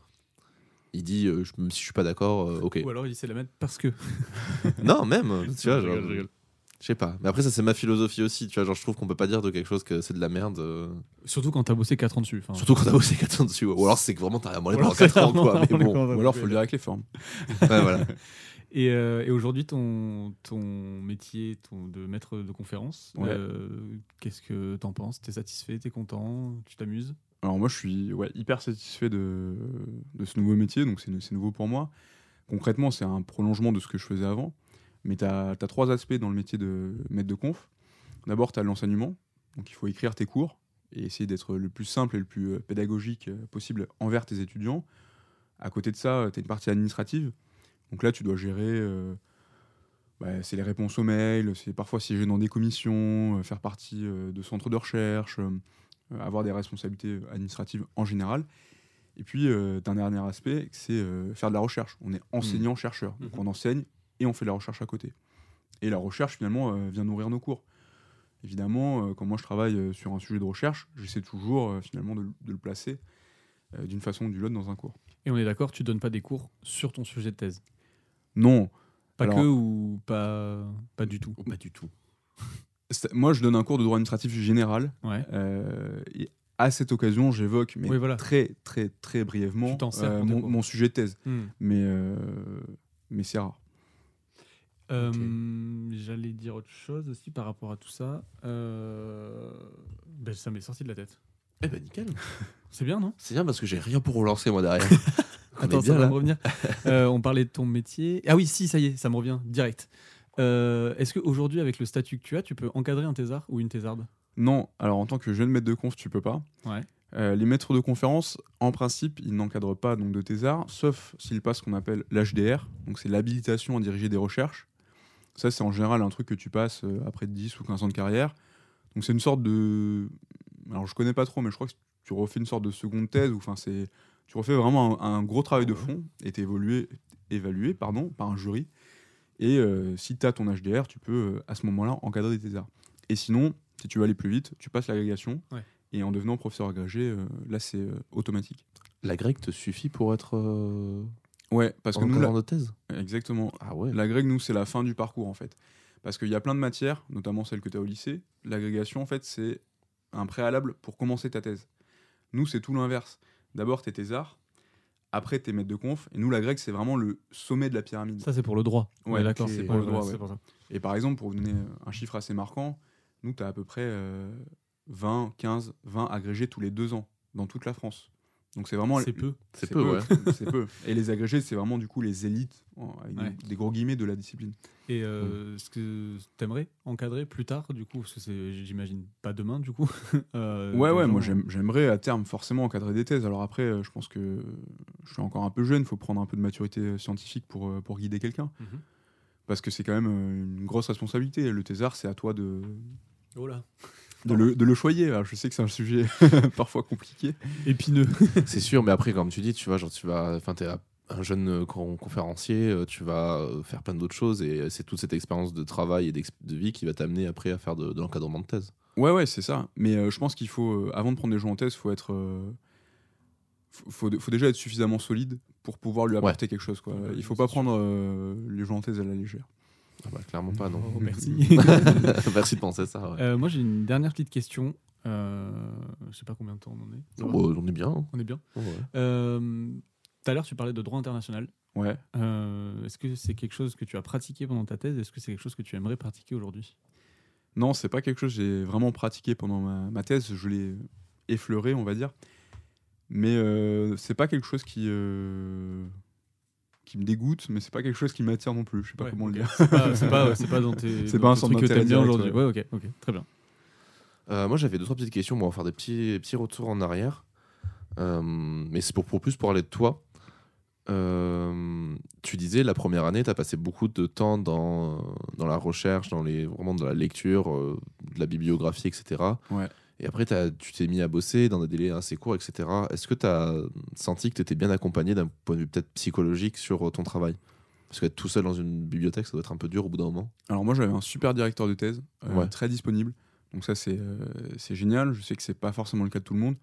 Il dit euh, je- même si je suis pas d'accord, euh, ok. Ou alors il essaie de la mettre parce que. Non, même, tu vois, Je genre, rigole, je rigole. je sais pas. Mais après ça c'est ma philosophie aussi. Tu vois, genre je trouve qu'on peut pas dire de quelque chose que c'est de la merde. euh, Surtout quand t'as bossé 4 ans dessus. enfin. Surtout quand t'as bossé 4 ans dessus. Ou alors c'est que vraiment t'as rien branlé Ou alors pendant 4 c'est ans, quoi. Mais bon. Ou alors, faut le dire avec les formes. ouais, voilà. Et, euh, et aujourd'hui, ton, ton métier ton, de maître de conférence, Ouais. euh, qu'est-ce que t'en penses? T'es satisfait? T'es content? Tu t'amuses? Alors moi, je suis ouais, hyper satisfait de, de ce nouveau métier, donc c'est nouveau pour moi. Concrètement, c'est un prolongement de ce que je faisais avant. Mais tu as, trois aspects dans le métier de maître de conf. D'abord, tu as l'enseignement, donc il faut écrire tes cours et essayer d'être le plus simple et le plus euh, pédagogique euh, possible envers tes étudiants. À côté de ça, tu as une partie administrative. Donc là, tu dois gérer... euh, bah, c'est les réponses aux mails, c'est parfois siéger dans des commissions, euh, faire partie euh, de centres de recherche, euh, euh, avoir des responsabilités administratives en général. Et puis, euh, un dernier aspect, c'est euh, faire de la recherche. On est enseignant-chercheur. Donc, Mhm. on enseigne et on fait de la recherche à côté. Et la recherche, finalement, euh, vient nourrir nos cours. Évidemment, euh, quand moi je travaille euh, sur un sujet de recherche, j'essaie toujours, euh, finalement, de, le- de le placer euh, d'une façon ou d'une autre dans un cours. Et on est d'accord, tu donnes pas des cours sur ton sujet de thèse? Non, Pas Alors- que ou pas, pas du tout? Ou pas du tout. Moi je donne un cours de droit administratif général. Ouais. euh, et à cette occasion, j'évoque, mais Oui, voilà. très, très, très brièvement, euh, mon, sujet de thèse. Hmm. Mais, euh, mais c'est rare. Euh, J'allais dire autre chose aussi par rapport à tout ça. Euh, ben, ça m'est sorti de la tête. Eh ben nickel. C'est bien, non? C'est bien parce que j'ai rien pour relancer moi derrière. Attends, bien, ça va là. me revenir. Euh, on parlait de ton métier. Ah oui, si, ça y est, ça me revient direct. Euh, Est-ce qu'aujourd'hui, avec le statut que tu as, tu peux encadrer un thésard ou une thésarde? Non, alors en tant que jeune maître de conf, tu peux pas. Ouais. Euh, les maîtres de conférence, en principe, ils n'encadrent pas donc de thésards, sauf s'ils passent ce qu'on appelle l'HDR, donc c'est l'habilitation à diriger des recherches. Ça, c'est en général un truc que tu passes euh, après 10 ou 15 ans de carrière. Donc c'est une sorte de... Alors je connais pas trop, mais je crois que tu refais une sorte de seconde thèse, ou enfin c'est... Tu refais vraiment un, un gros travail de fond et t'es évalué pardon, par un jury. Et euh, si tu as ton HDR, tu peux euh, à ce moment-là encadrer des thésards. Et sinon, si tu veux aller plus vite, tu passes l'agrégation. Ouais. Et en devenant professeur agrégé, euh, là, c'est euh, automatique. La grecque te suffit pour être euh, Ouais, parce que nous, la- de thèse? Exactement. Ah ouais. L'agrég, nous, c'est la fin du parcours, en fait. Parce qu'il y a plein de matières, notamment celles que tu as au lycée. L'agrégation, en fait, c'est un préalable pour commencer ta thèse. Nous, c'est tout l'inverse. D'abord, tu es thésard, après, tu es maître de conf. Et nous, l'agrég, c'est vraiment le sommet de la pyramide. Ça, c'est pour le droit. Ouais, d'accord, c'est pour le droit, c'est ouais. pour ça. Et par exemple, pour vous donner un chiffre assez marquant, nous, tu as à peu près euh, 20, 15, 20 agrégés tous les deux ans dans toute la France. Donc c'est vraiment C'est peu. C'est peu, ouais. c'est peu. Et les agrégés, c'est vraiment du coup les élites, avec des- Ouais. des, gros guillemets de la discipline. Et euh, est-ce que t'aimerais encadrer plus tard, du coup Parce que c'est, j'imagine, pas demain, du coup. euh, Ouais, ouais, gens- moi j'aime- j'aimerais à terme forcément encadrer des thèses. Alors après, euh, je pense que je suis encore un peu jeune, il faut prendre un peu de maturité euh, scientifique pour, euh, pour guider quelqu'un. Mhm. Parce que c'est quand même euh, une grosse responsabilité. Le thésard, c'est à toi de, Oh là. De, le, de le choyer. Alors, je sais que c'est un sujet parfois compliqué. Épineux. C'est sûr, mais après, comme tu dis, tu vois, genre, tu vas. Enfin, t'es un jeune euh, con- conférencier, euh, tu vas euh, faire plein d'autres choses et c'est toute cette expérience de travail et de vie qui va t'amener après à faire de, de l'encadrement de thèse. Ouais, ouais, c'est ça. Mais euh, je pense qu'il faut, euh, avant de prendre des gens en thèse, faut être. euh, faut, faut- déjà être suffisamment solide pour pouvoir lui apporter quelque chose. Quoi. Ouais, Il faut pas sûr. prendre euh, les gens en thèse à la légère. Ah bah, clairement pas, non. Oh, merci. Merci de penser ça. Ouais. Euh, moi, j'ai une dernière petite question. Euh, je sais pas combien de temps on en est. Bon, on est bien. hein. On est bien. Ouais. Euh, Tout à l'heure, tu parlais de droit international. Ouais. Euh, Est-ce que c'est quelque chose que tu as pratiqué pendant ta thèse? Est-ce que c'est quelque chose que tu aimerais pratiquer aujourd'hui? Non, c'est pas quelque chose que j'ai vraiment pratiqué pendant ma, ma thèse. Je l'ai effleuré, on va dire. Mais euh, c'est pas quelque chose qui, euh, qui me dégoûte, mais c'est pas quelque chose qui m'attire non plus. Je sais pas Ouais, comment le dire. C'est pas, c'est pas, c'est pas dans tes. C'est dans pas un trucs que t'aimes bien aujourd'hui. Ouais. ok, ok, très bien. Euh, moi, j'avais deux, trois petites questions. Bon, on va faire des petits, petits retours en arrière. Euh, mais c'est pour, pour plus parler de toi. Euh, tu disais, la première année, tu as passé beaucoup de temps dans, dans la recherche, dans les, vraiment dans la lecture, euh, de la bibliographie, etc. Ouais. Et après, tu t'es mis à bosser dans des délais assez courts, etc. Est-ce que tu as senti que tu étais bien accompagné d'un point de vue peut-être psychologique sur euh, ton travail? Parce qu'être tout seul dans une bibliothèque, ça doit être un peu dur au bout d'un moment. Alors moi j'avais un super directeur de thèse, euh, Ouais. très disponible. Donc ça c'est euh, c'est génial. Je sais que c'est pas forcément le cas de tout le monde,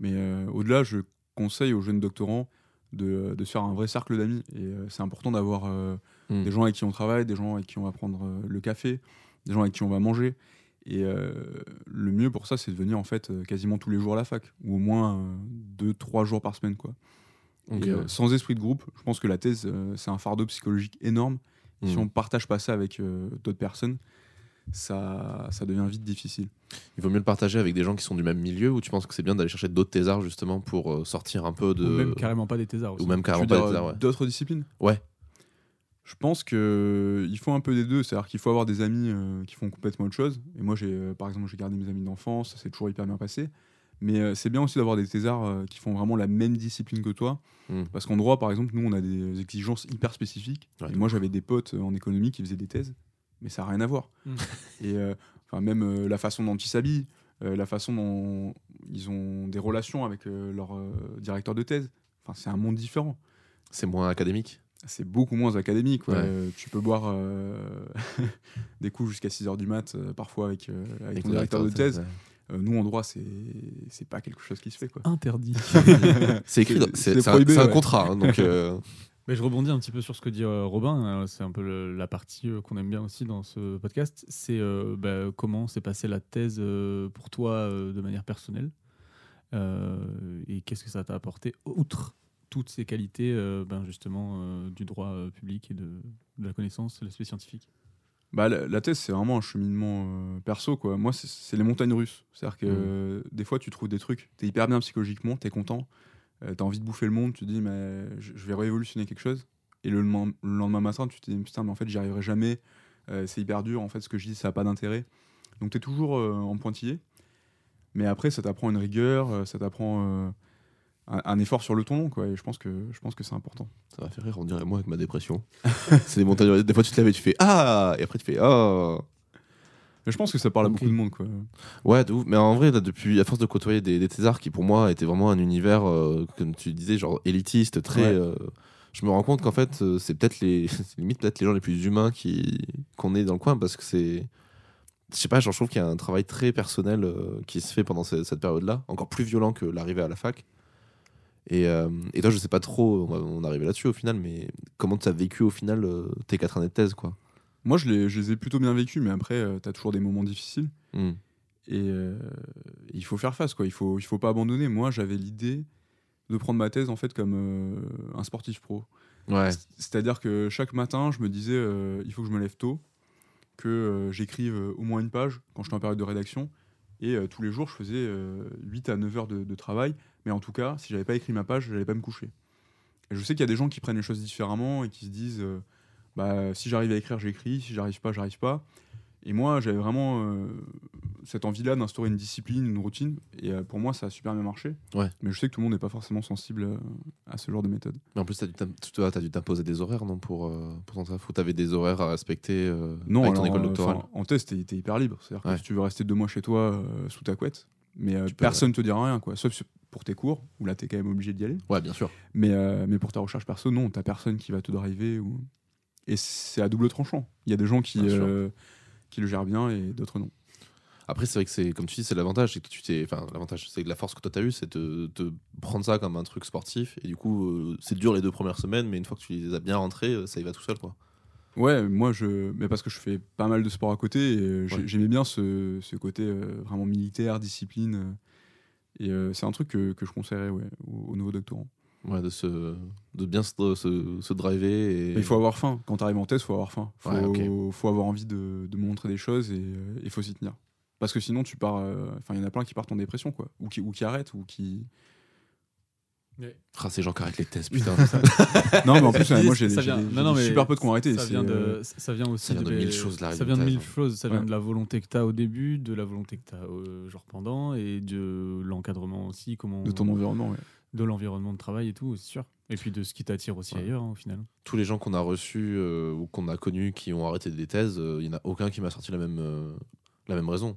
mais euh, au-delà je conseille aux jeunes doctorants de, de se faire un vrai cercle d'amis. Et c'est important d'avoir euh, Mm. des gens avec qui on travaille, des gens avec qui on va prendre le café, des gens avec qui on va manger. Et euh, le mieux pour ça c'est de venir en fait euh, quasiment tous les jours à la fac, ou au moins euh, deux trois jours par semaine quoi. Et, euh, sans esprit de groupe, je pense que la thèse euh, c'est un fardeau psychologique énorme. Si Mm. on partage pas ça avec euh, d'autres personnes, ça, ça devient vite difficile. Il vaut mieux le partager avec des gens qui sont du même milieu ou tu penses que c'est bien d'aller chercher d'autres thésards justement pour euh, sortir un peu de. Ou même carrément pas des thésards aussi. Ou même carrément pas des thésards, ouais. D'autres disciplines? Ouais. Je pense que il faut un peu des deux. C'est-à-dire qu'il faut avoir des amis euh, qui font complètement autre chose. Et moi, j'ai, euh, par exemple, j'ai gardé mes amis d'enfance, ça s'est toujours hyper bien passé. Mais euh, c'est bien aussi d'avoir des thésards euh, qui font vraiment la même discipline que toi. Mm. Parce qu'en droit, par exemple, nous, on a des exigences hyper spécifiques. Ouais, et moi, j'avais des potes euh, en économie qui faisaient des thèses, mais ça n'a rien à voir. Mm. Et euh, enfin, même euh, la façon dont ils s'habillent, euh, la façon dont ils ont des relations avec euh, leur euh, directeur de thèse, enfin, c'est un monde différent. C'est moins académique. C'est beaucoup moins académique. ouais. Euh, tu peux boire euh, des coups jusqu'à 6h du mat, euh, parfois avec, euh, avec ton directeur de thèse. Euh, nous, en droit, c'est c'est pas quelque chose qui se fait. Quoi. Interdit. C'est écrit, dans- C'est un, contrat. hein, donc, euh, Mais je rebondis un petit peu sur ce que dit euh, Robin. C'est un peu le- la partie euh, qu'on aime bien aussi dans ce podcast. C'est euh, bah, comment s'est passée la thèse euh, pour toi euh, de manière personnelle Euh, et qu'est-ce que ça t'a apporté outre toutes ces qualités euh, ben, justement euh, du droit euh, public et de, de la connaissance, de l'aspect scientifique. Bah, la, thèse, c'est vraiment un cheminement euh, perso. Quoi. Moi, c'est- les montagnes russes. C'est-à-dire que Mm. euh, des fois, tu trouves des trucs, t'es hyper bien psychologiquement, t'es content, euh, t'as envie de bouffer le monde, tu te dis, mais je, vais révolutionner quelque chose. Et le lendemain, le lendemain matin, tu te dis, putain, mais en fait, j'y arriverai jamais, c'est hyper dur, en fait, ce que je dis, ça n'a pas d'intérêt. Donc, t'es toujours euh, en pointillé. Mais après, ça t'apprend une rigueur, ça t'apprend un, un effort sur le ton long, quoi. Et je pense que, je pense que c'est important. ça va faire rire, on dirait moi avec ma dépression. c'est des montagnes. Des fois, tu te lèves et tu fais Ah Et après, tu fais Ah Mais je pense que ça parle à beaucoup de monde, quoi. Ouais, de ouf. Mais en vrai, là, depuis, à force de côtoyer des, des thésards qui, pour moi, étaient vraiment un univers, euh, comme tu disais, genre élitiste, très. Ouais. euh, je me rends compte qu'en fait, euh, c'est peut-être les. limite peut-être les gens les plus humains qui qu'on est dans le coin parce que c'est. Je sais pas, genre, je trouve qu'il y a un travail très personnel euh, qui se fait pendant ce- cette période-là, encore plus violent que l'arrivée à la fac. Et, euh, et toi, je sais pas trop, on on est arrivé là-dessus au final, mais comment tu as vécu au final euh, tes quatre années de thèse, quoi Moi, je les, je les ai plutôt bien vécus, mais après, tu as toujours des moments difficiles. Hmm. Et euh, il faut faire face, quoi. Il faut, il faut pas abandonner. Moi, j'avais l'idée de prendre ma thèse en fait comme euh, un sportif pro. Ouais, C'est-à-dire que chaque matin, je me disais, euh, il faut que je me lève tôt, que euh, j'écrive euh, au moins une page quand je suis en période de rédaction, Et euh, tous les jours, je faisais euh, 8 à 9 heures de, de travail. Mais en tout cas, si j'avais pas écrit ma page, j'allais pas me coucher. Et je sais qu'il y a des gens qui prennent les choses différemment et qui se disent euh, bah, si j'arrive à écrire, j'écris. Si j'arrive pas, j'arrive pas. Et moi, j'avais vraiment euh, cette envie-là d'instaurer une discipline, une routine. Et euh, pour moi, ça a super bien marché. Ouais. Mais je sais que tout le monde n'est pas forcément sensible à ce genre de méthode. Mais en plus, toi, t'as dû t'imposer des horaires, non Pour, pour ton taf Ou t'avais des horaires à respecter Non, avec ton alors, école euh, doctorale? en test, t'es t'es hyper libre. C'est-à-dire Ouais. que si tu veux rester deux mois chez toi sous ta couette, mais euh, Tu personne te dira rien, quoi. Sauf pour tes cours, où là, t'es quand même obligé d'y aller. Ouais, bien sûr. Mais, euh, mais pour ta recherche perso, non, t'as personne qui va te driver. Ou... Et c'est à double tranchant. Il y a des gens qui, euh, qui le gèrent bien et d'autres non. Après, c'est vrai que c'est, comme tu dis, c'est l'avantage. C'est que tu t'es, enfin, l'avantage, c'est que la force que toi t'as eu, c'est de, de prendre ça comme un truc sportif. Et du coup, euh, c'est dur les deux premières semaines, mais une fois que tu les as bien rentrés, ça y va tout seul, quoi. Ouais, moi, je... mais parce que je fais pas mal de sport à côté, et Ouais. j'aimais bien ce, ce côté euh, vraiment militaire, discipline. Euh, et euh, c'est un truc que, que je conseillerais ouais, aux, aux nouveaux doctorants. Ouais, de se, de bien se, se, se driver. Et... Il faut avoir faim. Quand tu arrives en thèse, il faut avoir faim. Il faut, Ouais, faut avoir envie de, de montrer des choses et il faut s'y tenir. Parce que sinon, tu pars. euh, Enfin, il y en a plein qui partent en dépression, quoi. Ou qui, ou qui arrêtent, ou qui. Ah, ces gens qui arrêtent les tests, putain. Non, mais en plus, moi, j'ai super potes qui ont arrêté. Ça vient, euh, de, ça vient aussi ça vient de des- mille choses, la Ça vient de mille choses. Ça vient Ouais. de la volonté que tu as au début, de la volonté que tu as genre pendant, et de l'encadrement aussi, comment de ton environnement, ouais. de l'environnement de travail et tout, c'est sûr. Et puis de ce qui t'attire aussi Ouais. ailleurs, hein, au final. Tous les gens qu'on a reçus euh, ou qu'on a connus qui ont arrêté des thèses, euh, il n'y en a aucun qui m'a sorti la même, euh, la même raison.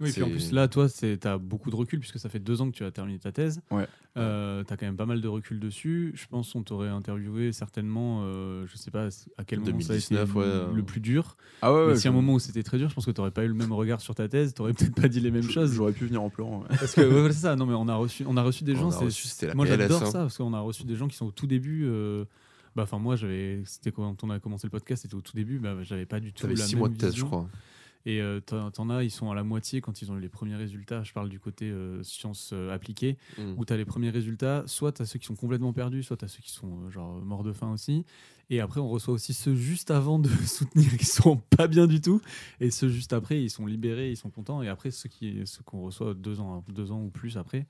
Oui, et puis en plus, là, toi, tu as beaucoup de recul, puisque ça fait deux ans que tu as terminé ta thèse. Ouais. Euh, tu as quand même pas mal de recul dessus. Je pense qu'on t'aurait interviewé certainement, euh, je sais pas à quel moment ça a été 2019, ouais, le, euh. plus dur. Ah ouais, Mais si à un moment où c'était très dur, je pense que tu n'aurais pas eu le même regard sur ta thèse, tu n'aurais peut-être pas dit les mêmes choses. J'aurais pu venir en pleurant. Parce que c'est ça. Non, mais on a reçu, on a reçu des On gens. reçu, moi, j'adore hein. ça parce qu'on a reçu des gens qui sont au tout début. euh, bah, enfin, moi, j'avais. C'était quand on a commencé le podcast, c'était au tout début. Bah, j'avais pas du tout la six même mois de thèse, je crois. Et euh, t'en as, ils sont à la moitié quand ils ont eu les premiers résultats. Je parle du côté euh, sciences euh, appliquées, Mm. où tu as les premiers résultats. Soit tu as ceux qui sont complètement perdus, soit tu as ceux qui sont euh, genre morts de faim aussi. Et après, on reçoit aussi ceux juste avant de soutenir qui sont pas bien du tout. Et ceux juste après, ils sont libérés, ils sont contents. Et après, ceux qui ceux qu'on reçoit deux ans, deux ans ou plus après,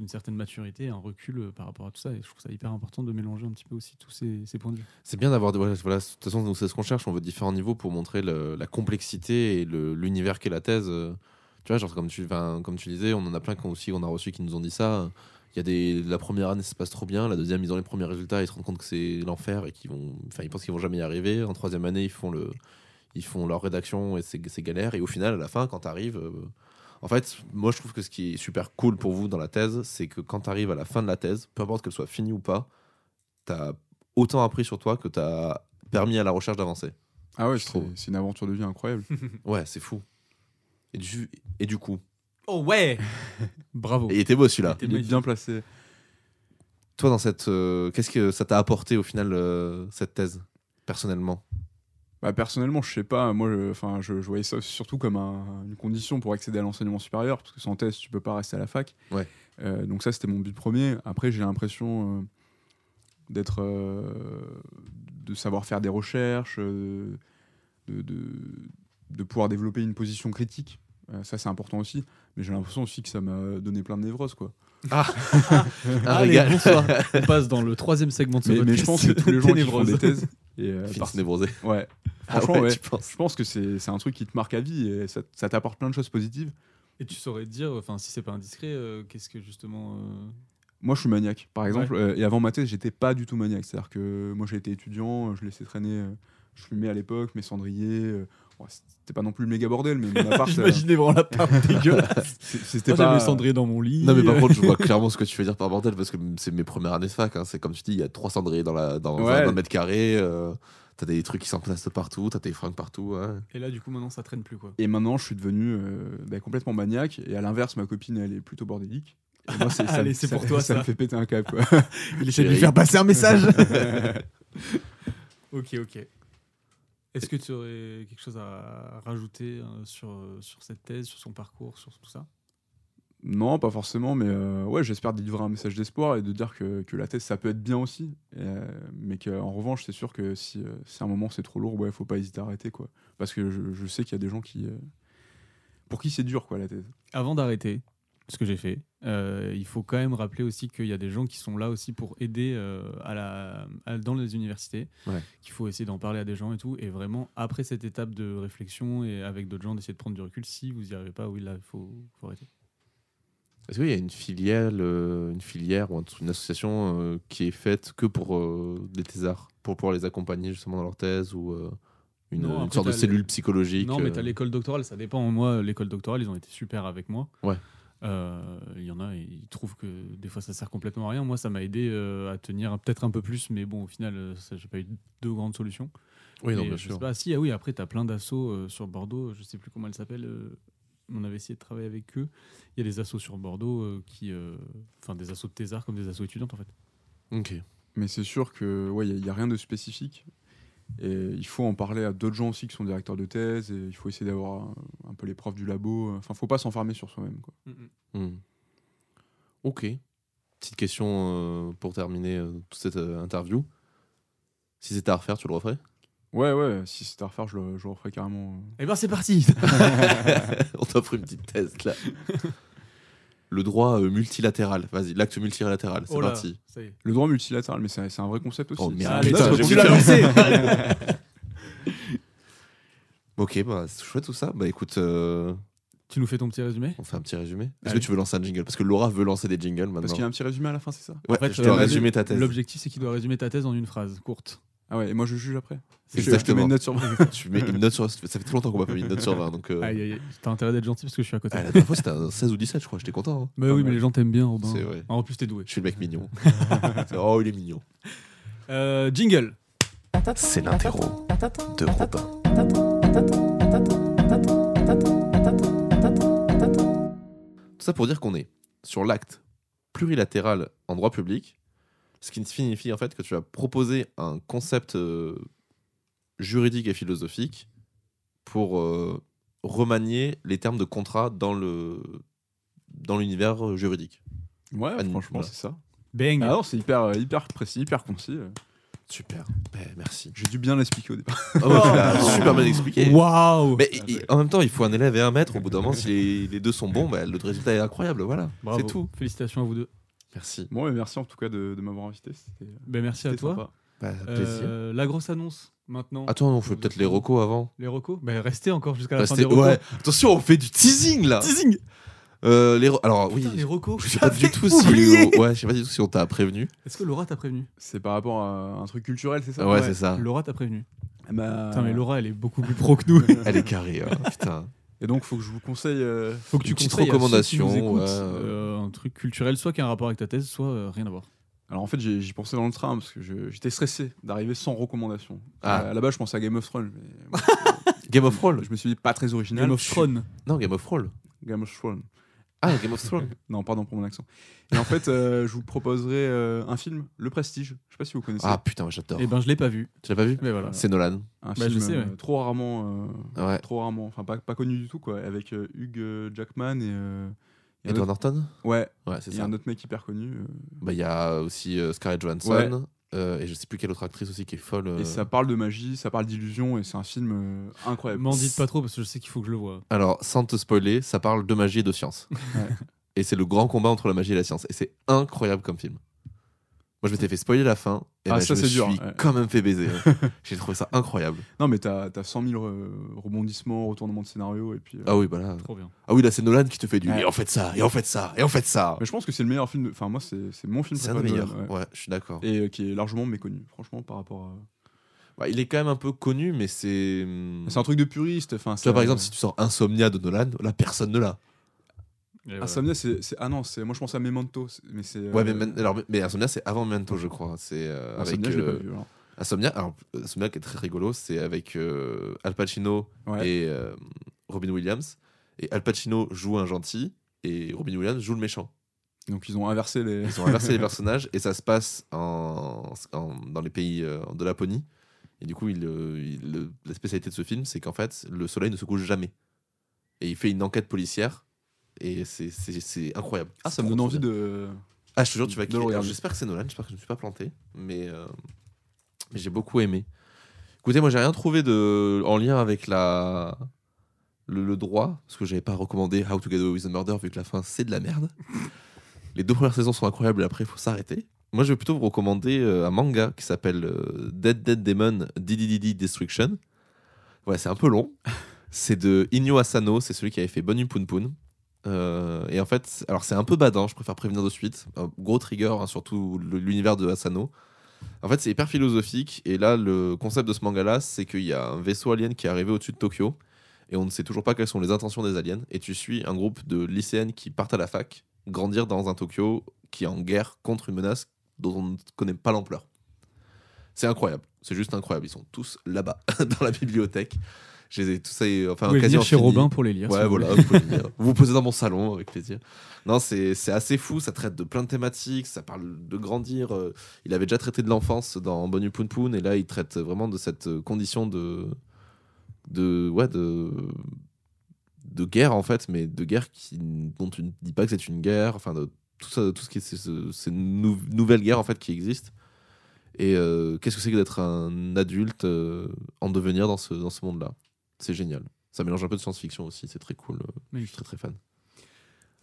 une certaine maturité, un recul euh, par rapport à tout ça. Et je trouve ça hyper important de mélanger un petit peu aussi tous ces, points de vue. C'est bien d'avoir. Voilà, voilà, de toute façon, c'est ce qu'on cherche. On veut différents niveaux pour montrer la complexité et l'univers qu'est la thèse. euh. Tu vois, genre, comme tu, comme tu disais, on en a plein qui ont aussi, on a reçu qui nous ont dit ça. Il y a des, la première année, ça se passe trop bien. La deuxième, ils ont les premiers résultats, ils se rendent compte que c'est l'enfer et qu'ils vont, enfin, ils pensent qu'ils vont jamais y arriver. En troisième année, ils font le, ils font leur rédaction et c'est galère. Et au final, à la fin, quand tu arrives, en fait, moi, je trouve que ce qui est super cool pour vous dans la thèse, c'est que quand tu arrives à la fin de la thèse, peu importe qu'elle soit finie ou pas, tu as autant appris sur toi que tu as permis à la recherche d'avancer. Ah ouais, Je c'est trouve. c'est une aventure de vie incroyable. Ouais, c'est fou. Et du, et du coup, Oh ouais Bravo. et il était beau celui-là. Il magnifique. bien placé. Toi, dans cette, euh, qu'est-ce que ça t'a apporté au final euh, cette thèse personnellement? Bah, personnellement, je sais pas. Moi, je, enfin, je, je voyais ça surtout comme un- une condition pour accéder à l'enseignement supérieur, parce que sans thèse, tu peux pas rester à la fac. Ouais. Euh, donc ça, c'était mon but premier. Après, j'ai l'impression euh, d'être, euh, de savoir faire des recherches, de, de, de pouvoir développer une position critique. Euh, ça, c'est important aussi. Mais j'ai l'impression aussi que ça m'a donné plein de névroses, quoi. Allez, régal. bonsoir. On passe dans le troisième segment de ce Mais, mais podcast. je pense que tous les gens qui font des thèses, et, euh, par- ouais, Ah Franchement, ouais, ouais. tu penses je pense que c'est c'est un truc qui te marque à vie et ça, ça t'apporte plein de choses positives. Et tu saurais dire, enfin, si c'est pas indiscret, euh, qu'est-ce que justement. euh, Moi, je suis maniaque, par exemple. euh, et avant ma thèse, j'étais pas du tout maniaque. C'est-à-dire que moi, j'ai été étudiant, je laissais traîner. euh, je fumais à l'époque, mes cendriers. C'était pas non plus le méga bordel, mais mon appart. euh, J'imaginais vraiment la part dégueulasse. c'était j'avais pas. le cendrier dans mon lit. Non mais par contre je vois clairement ce que tu veux dire par bordel parce que c'est mes premières années de fac. hein. C'est comme tu dis, il y a trois cendriers dans, la, dans, Ouais. un, dans le mètre carré. euh, t'as des trucs qui s'emplacent partout, t'as tes fringues partout. ouais. Et là, du coup, maintenant, ça traîne plus, quoi. Et maintenant, je suis devenu euh, bah, complètement maniaque. Et à l'inverse, ma copine, elle est plutôt bordélique. Et moi, c'est, ça, Allez, me- c'est ça- pour toi, ça. ça. me fait péter un câble, quoi. Il essaie de lui faire passer un message. ok, ok. Est-ce que tu aurais quelque chose à rajouter euh, sur, euh, sur cette thèse, sur son parcours, sur tout ça? Non, pas forcément, mais euh, ouais, j'espère délivrer un message d'espoir et de dire que, que la thèse, ça peut être bien aussi. Euh, mais qu'en revanche, c'est sûr que si, euh, si à un moment c'est trop lourd, ouais, faut pas hésiter à arrêter, quoi. Parce que je, je sais qu'il y a des gens qui, pour qui c'est dur, quoi, la thèse. Avant d'arrêter ce que j'ai fait, euh, il faut quand même rappeler aussi qu'il y a des gens qui sont là aussi pour aider euh, à la, à- dans les universités, Ouais. qu'il faut essayer d'en parler à des gens et tout. Et vraiment, après cette étape de réflexion et avec d'autres gens, d'essayer de prendre du recul, si vous n'y arrivez pas, oui, là, il faut, faut arrêter. Est-ce qu'il y a une filière, euh, une filière ou un- une association qui est faite que pour les thésards, pour pouvoir les accompagner justement dans leur thèse ou une, Non, une après, sorte de cellule psychologique Non, mais tu as l'école doctorale, ça dépend. Moi, l'école doctorale, ils ont été super avec moi. Ouais. Euh, Il y en a, ils trouvent que des fois ça sert complètement à rien. Moi, ça m'a aidé euh, à tenir peut-être un peu plus, mais bon, au final, euh, j'ai pas eu deux grandes solutions. Oui, non, bien je sûr. sais pas, si, ah oui, après, tu as plein d'assauts euh, sur Bordeaux, je sais plus comment elles s'appellent. euh, on avait essayé de travailler avec eux. Il y a des assos sur Bordeaux euh, qui. euh, Enfin, des assos de thésards comme des assos étudiantes, en fait. Ok. Mais c'est sûr que ouais, il n'y a, rien de spécifique. Et il faut en parler à d'autres gens aussi qui sont directeurs de thèse. Et il faut essayer d'avoir un, un peu les profs du labo. Enfin, faut pas s'enfermer sur soi-même. quoi. Hmm. Ok. Petite question euh, pour terminer euh, toute cette euh, interview. Si c'était à refaire, tu le referais? Ouais, ouais, si c'était à refaire, je le, je le referais carrément. Eh ben, c'est parti On t'offre une petite thèse là. Le droit euh, multilatéral. Vas-y, l'acte multilatéral, c'est Oh parti. ça y est. Le droit multilatéral, mais c'est un vrai concept aussi. Oh, merde. Putain, tu- l'as Ok, bah c'est chouette tout ça. Bah écoute, euh, Tu nous fais ton petit résumé on fait un petit résumé. Est-ce que tu veux lancer un jingle? Parce que Laura veut lancer des jingles maintenant. Parce qu'il y a un petit résumé à la fin, c'est ça? Ouais, En fait, je euh, dois la- résumer ta thèse. L'objectif, c'est qu'il doit résumer ta thèse en une phrase courte. Ah ouais, et moi je juge après. C'est Je- je te mets Exactement. une note sur tu mets une note sur. Ça fait trop longtemps qu'on m'a pas mis une note sur 20. Donc, euh, Aïe, aïe, aïe. T'as intérêt d'être gentil parce que je suis à côté. ah, la dernière fois, c'était un 16 ou 17, je crois. J'étais content. hein. Bah oui, mais les gens t'aiment bien, Robin. C'est vrai. Ah, en plus, t'es doué. Je suis le mec mignon. oh, il est mignon. Euh, jingle. C'est l'interro de Robin. Tout ça pour dire qu'on est sur l'acte plurilatéral en droit public, ce qui signifie en fait que tu vas proposer un concept euh, juridique et philosophique pour euh, remanier les termes de contrat dans le dans l'univers juridique. Ouais, franchement, voilà. c'est ça. Bang. Ah non, c'est hyper, euh, hyper précis, hyper concis. Super. Ben, merci. J'ai dû bien l'expliquer au départ. Oh, super bien expliqué. Waouh Mais en même temps, il faut un élève et un maître. Au bout d'un moment, si les, les deux sont bons, bah, le résultat est incroyable. Voilà, c'est tout. Félicitations à vous deux. Merci. Bon, et merci en tout cas de, de m'avoir invité. C'était Ben, merci à toi. sympa. Bah, plaisir. Euh, la grosse annonce maintenant. Attends, on fait peut-être les recos avant. Les recos? Ben, restez encore jusqu'à la fin des recos. ouais. Attention, on fait du teasing là. Teasing Euh, les Alors oui, les recos je sais pas du tout si, oublié ouais, je sais pas du tout si on t'a prévenu. Est-ce que Laura t'a prévenu? C'est par rapport à un truc culturel, c'est ça? Ouais, c'est ça. Laura t'a prévenu. Bah, Putain, mais Laura, elle est beaucoup plus pro que nous. Elle est carrée. hein, Putain. Et donc, faut que je vous conseille. euh, Faut que tu Une petite conseilles à ceux qui recommandation, nous écoutent, ouais. euh, un truc culturel, soit qui a un rapport avec ta thèse, soit euh, rien à voir. Alors en fait, j'ai- j'y pensais dans le train parce que j'étais stressé d'arriver sans recommandation. Ah. À, à la base, je pensais à Game of Thrones. Mais Game of Thrones. je me suis dit pas très original. Game of Thrones. Non, Game of Thrones. Game of Thrones. Ah, Game of Thrones. Non, pardon pour mon accent. Et en fait, euh, je vous proposerai euh, un film, Le Prestige. Je sais pas si vous connaissez. ah putain, j'adore. Eh ben, je l'ai pas vu. Tu l'as pas vu Mais voilà. C'est Nolan. un bah, je film sais, euh, ouais. trop rarement, euh, Ouais. trop rarement, enfin pas, pas connu du tout quoi, avec euh, Hugh Jackman et. euh, un Edward autre- Norton. Ouais, Ouais, c'est il y a ça. un autre mec hyper connu. euh, Bah, il y a aussi euh, Scarlett Johansson. Euh, et je sais plus quelle autre actrice aussi qui est folle. euh. Et ça parle de magie, ça parle d'illusion, et c'est un film euh, incroyable. M'en dites pas trop parce que je sais qu'il faut que je le vois. Alors, sans te spoiler, ça parle de magie et de science. Ouais. et c'est le grand combat entre la magie et la science. Et c'est incroyable comme film. Moi, je m'étais fait spoiler la fin. Et Ah, ça, je me suis dur, ouais. quand même fait baiser. hein. J'ai trouvé ça incroyable. Non, mais t'as as 100 000 re- rebondissements, retournements de scénario, et puis. euh, Ah oui, bah là. Trop bien. Ah oui, là, c'est Nolan qui te fait du. Ouais. Et en fait ça, et en fait ça, et en fait ça. Mais je pense que c'est le meilleur film. de- Enfin, moi, c'est c'est mon film C'est un meilleurs. Nolan, ouais. Ouais, je suis d'accord. Et euh, qui est largement méconnu, franchement, par rapport à. Bah, il est quand même un peu connu, mais c'est. hum, C'est un truc de puriste. Enfin, Tu vois, par exemple, si tu sors Insomnia de Nolan, là, personne ne l'a. Insomnia, c'est. c'est- Ah non, c'est- moi je pense à Memento. Mais c'est. Ouais, mais, euh, men- alors, mais Insomnia, c'est avant Memento, je crois. C'est euh, avec. Insomnia, je l'ai euh, pas vu. alors. Insomnia, alors, Insomnia qui est très rigolo, c'est avec euh, Al Pacino Ouais. et euh, Robin Williams. Et Al Pacino joue un gentil et Robin Williams joue le méchant. Donc ils ont inversé les. Ils ont inversé les personnages et ça se passe en, en- dans les pays euh, de Laponie. Et du coup, il, euh, il- le- la spécialité de ce film, c'est qu'en fait, le soleil ne se couche jamais. Et il fait une enquête policière et c'est- incroyable. Ah, ça me donne envie bien. de. Ah, je te jure, tu vas kiffer. J'espère que c'est Nolan, j'espère que je ne me suis pas planté, mais, euh, mais j'ai beaucoup aimé. Écoutez, moi j'ai rien trouvé de en lien avec la le, le droit, parce que j'avais pas recommandé How to Get Away with a Murder vu que la fin c'est de la merde. Les deux premières saisons sont incroyables et après il faut s'arrêter. Moi je vais plutôt vous recommander euh, un manga qui s'appelle euh, Dead Dead Demon DDDD Destruction. Voilà, c'est un peu long. C'est de Inyo Asano, c'est celui qui avait fait Bonnie Poon Poon. Euh, et en fait, alors c'est un peu badant, je préfère prévenir de suite. Gros trigger, hein, surtout l'univers de Asano. En fait, c'est hyper philosophique. Et là, le concept de ce manga-là, c'est qu'il y a un vaisseau alien qui est arrivé au-dessus de Tokyo. Et on ne sait toujours pas quelles sont les intentions des aliens. Et tu suis un groupe de lycéennes qui partent à la fac, grandir dans un Tokyo qui est en guerre contre une menace dont on ne connaît pas l'ampleur. C'est incroyable. C'est juste incroyable. Ils sont tous là-bas, dans la bibliothèque. Je les ai tous, enfin, Vous pouvez venir chez. Robin pour les lire. Ouais, voilà, vous pouvez venir. Vous vous posez dans mon salon avec plaisir. Non, c'est assez fou, ça traite de plein de thématiques, ça parle de grandir. euh, Il avait déjà traité de l'enfance dans Bonnie Poon Poon, et là, il traite vraiment de cette euh, condition de. de. ouais, de. de guerre, en fait, mais de guerre qui, dont tu ne dis pas que c'est une guerre, enfin, de tout, ça, tout ce qui est ces, ce- ces nou- nouvelles guerres, en fait, qui existent. Et euh, qu'est-ce que c'est que d'être un adulte euh, en devenir dans ce, dans ce monde-là? C'est génial. Ça mélange un peu de science-fiction aussi, c'est très cool. Je suis très très fan.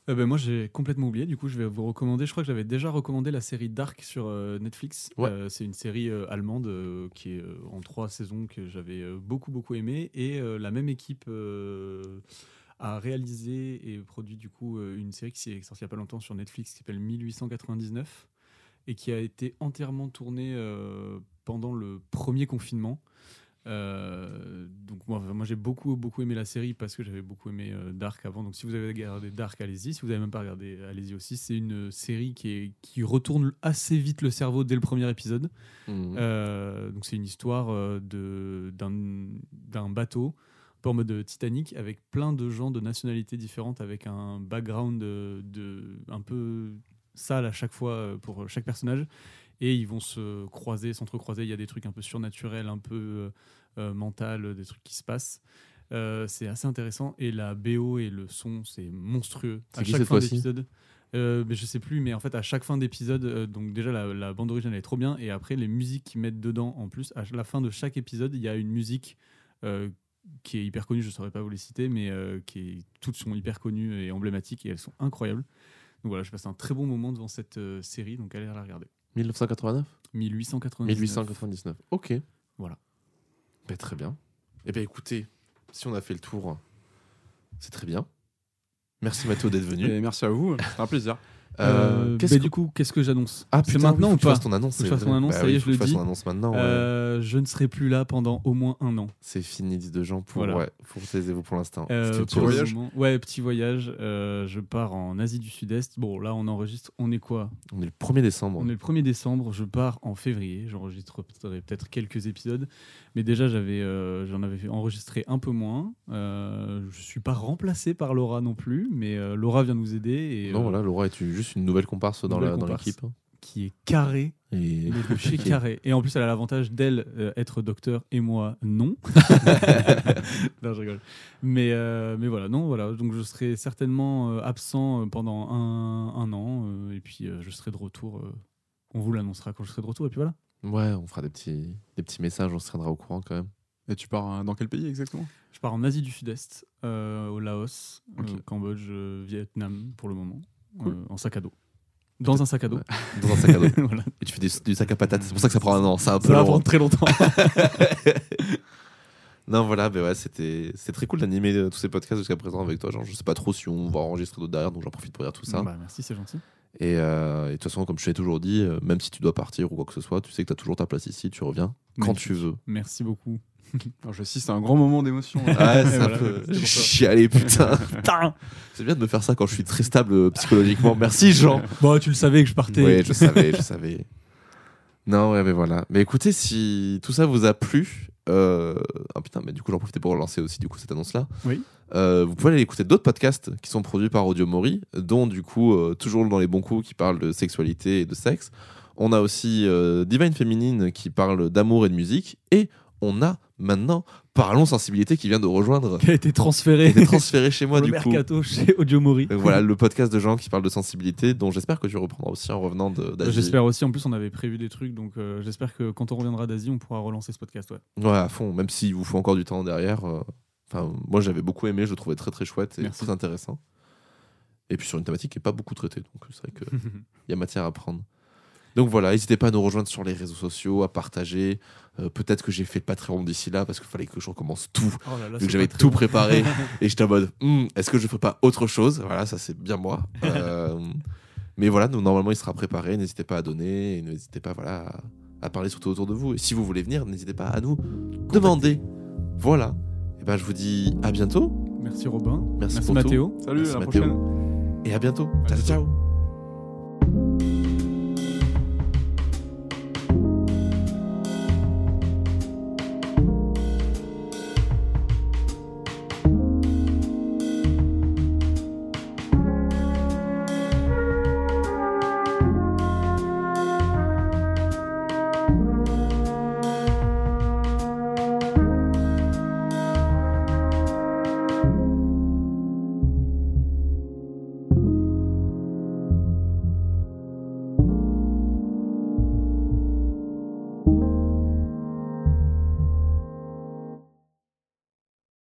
Euh, ben, moi, j'ai complètement oublié. Du coup, je vais vous recommander. Je crois que j'avais déjà recommandé la série Dark sur euh, Netflix. Ouais. Euh, c'est une série allemande qui est en trois saisons que j'avais beaucoup beaucoup aimé. Et la même équipe a réalisé et produit du coup une série qui s'est sortie il n'y a pas longtemps sur Netflix qui s'appelle 1899 et qui a été entièrement tournée pendant le premier confinement. Euh, donc moi, moi j'ai beaucoup beaucoup aimé la série parce que j'avais beaucoup aimé euh, Dark avant. Donc si vous avez regardé Dark, allez-y. Si vous avez même pas regardé, allez-y aussi. C'est une série qui est qui retourne assez vite le cerveau dès le premier épisode. Mhm. Euh, donc c'est une histoire euh, de d'un d'un bateau un peu en mode Titanic avec plein de gens de nationalités différentes avec un background de, de- un peu sale à chaque fois euh, pour chaque personnage et ils vont se croiser s'entrecroiser. Il y a des trucs un peu surnaturels un peu euh, euh, mental des trucs qui se passent. Euh, c'est assez intéressant. Et la BO et le son c'est monstrueux. À chaque fin d'épisode. Euh, mais je sais plus, mais en fait, à chaque fin d'épisode, euh, donc déjà la, la bande originale est trop bien, et après les musiques qu'ils mettent dedans, en plus, à la fin de chaque épisode, il y a une musique euh, qui est hyper connue, je saurais pas vous les citer, mais euh, qui est, toutes sont hyper connues et emblématiques, et elles sont incroyables. Donc voilà, je passe un très bon moment devant cette euh, série, donc allez la regarder. 1989 1899. 1899. Ok. Voilà. Ben, très bien. Eh bien, écoutez, si on a fait le tour, c'est très bien. Merci Mathéo d'être venu. Et merci à vous, c'est un plaisir. Euh, qu'est-ce bah, du coup, qu'est-ce que j'annonce? Ah, putain, maintenant oui, ou tu ton annonce. Je fasse vrai. annonce, Bah ça y est, je le dis. ton annonce maintenant. ouais. Euh, Je ne serai plus là pendant au moins un an. C'est fini, dit de gens pour, Voilà. ouais, pour taisez-vous pour l'instant. Euh, chose. voyage moment- Ouais, petit voyage. Euh, je pars en Asie du Sud-Est. Bon, là, on enregistre. On est quoi? On est le 1er décembre. On est le 1er décembre. Je pars en février. J'enregistrerai peut-être quelques épisodes. Mais déjà, j'avais, euh, j'en avais fait enregistrer un peu moins. Euh, je suis pas remplacé par Laura non plus. Mais euh, Laura vient nous aider. Et, Non, euh, voilà, Laura est juste une nouvelle comparse dans Nouvelle la- dans comparse. l'équipe. Qui est carrée. Et mais de chez carré. Et en plus, elle a l'avantage d'elle être docteur et moi non. non, je rigole. Mais, mais voilà, non, voilà. Donc je serai certainement absent pendant un, un an. et puis je serai de retour. on vous l'annoncera quand je serai de retour. Et puis voilà. Ouais, on fera des petits, des petits messages, on se tiendra au courant quand même. Et tu pars euh, dans quel pays exactement? Je pars en Asie du Sud-Est, euh, au Laos, euh, Ok. Cambodge, euh, Vietnam pour le moment, Cool. euh, en sac à dos. Dans un sac à dos. Ouais. Dans un sac à dos. voilà. Et tu fais du sac à patates, c'est pour ça que ça prend un an, c'est un peu Ça va prendre très longtemps. Non, voilà, ben ouais, c'était très cool d'animer euh, tous ces podcasts jusqu'à présent avec toi. Genre, je sais pas trop si on va enregistrer d'autres derrière, donc j'en profite pour dire tout ça. Bah, merci, c'est gentil. Et, euh, et de toute façon, comme je t'ai toujours dit, euh, même si tu dois partir ou quoi que ce soit, tu sais que tu as toujours ta place ici, tu reviens quand Magnifique. tu veux. Merci beaucoup. Alors, Je sais, c'est un grand moment d'émotion. Ouais, c'est Voilà, peu. Chialer, putain. putain. C'est bien de me faire ça quand je suis très stable psychologiquement. Merci, Jean. Bon, tu le savais que je partais. Oui, je savais, je savais. Non, ouais, mais voilà. Mais écoutez, si tout ça vous a plu, euh... ah putain, mais du coup, j'en profitais pour relancer aussi du coup cette annonce-là. Oui. Euh, vous pouvez aller écouter d'autres podcasts qui sont produits par Audio Mori, dont du coup, euh, toujours dans les bons coups, qui parlent de sexualité et de sexe. On a aussi Divine Féminine qui parle d'amour et de musique. Et on a maintenant Parlons Sensibilité qui vient de rejoindre, qui a été transféré. qui est transféré chez moi au du coup. mercato chez Audio Mori. Donc voilà, le podcast de gens qui parlent de sensibilité, dont j'espère que tu reprendras aussi en revenant d'Asie. J'espère aussi. En plus, on avait prévu des trucs, donc euh, j'espère que quand on reviendra d'Asie, on pourra relancer ce podcast. Ouais. Ouais, à fond. Même s'il vous faut encore du temps derrière, euh, Enfin, moi, j'avais beaucoup aimé, je le trouvais très très chouette et Merci. très intéressant. Et puis sur une thématique qui n'est pas beaucoup traitée, donc c'est vrai qu'il y a matière à prendre. Donc voilà, n'hésitez pas à nous rejoindre sur les réseaux sociaux, à partager. Euh, Peut-être que j'ai fait le Patreon d'ici là parce qu'il fallait que je recommence tout Oh là j'avais tout préparé et j'étais en mode Hmm, est-ce que je ferais pas autre chose? Voilà ça c'est bien moi Euh, mais voilà nous, normalement il sera préparé n'hésitez pas à donner et n'hésitez pas voilà à, à parler surtout autour de vous et si vous voulez venir n'hésitez pas à nous demander voilà et ben je vous dis à bientôt Merci Robin. Merci Merci pour tout. Mathéo. Salut, Merci, à la Mathéo. prochaine. et à bientôt À ciao bientôt. ciao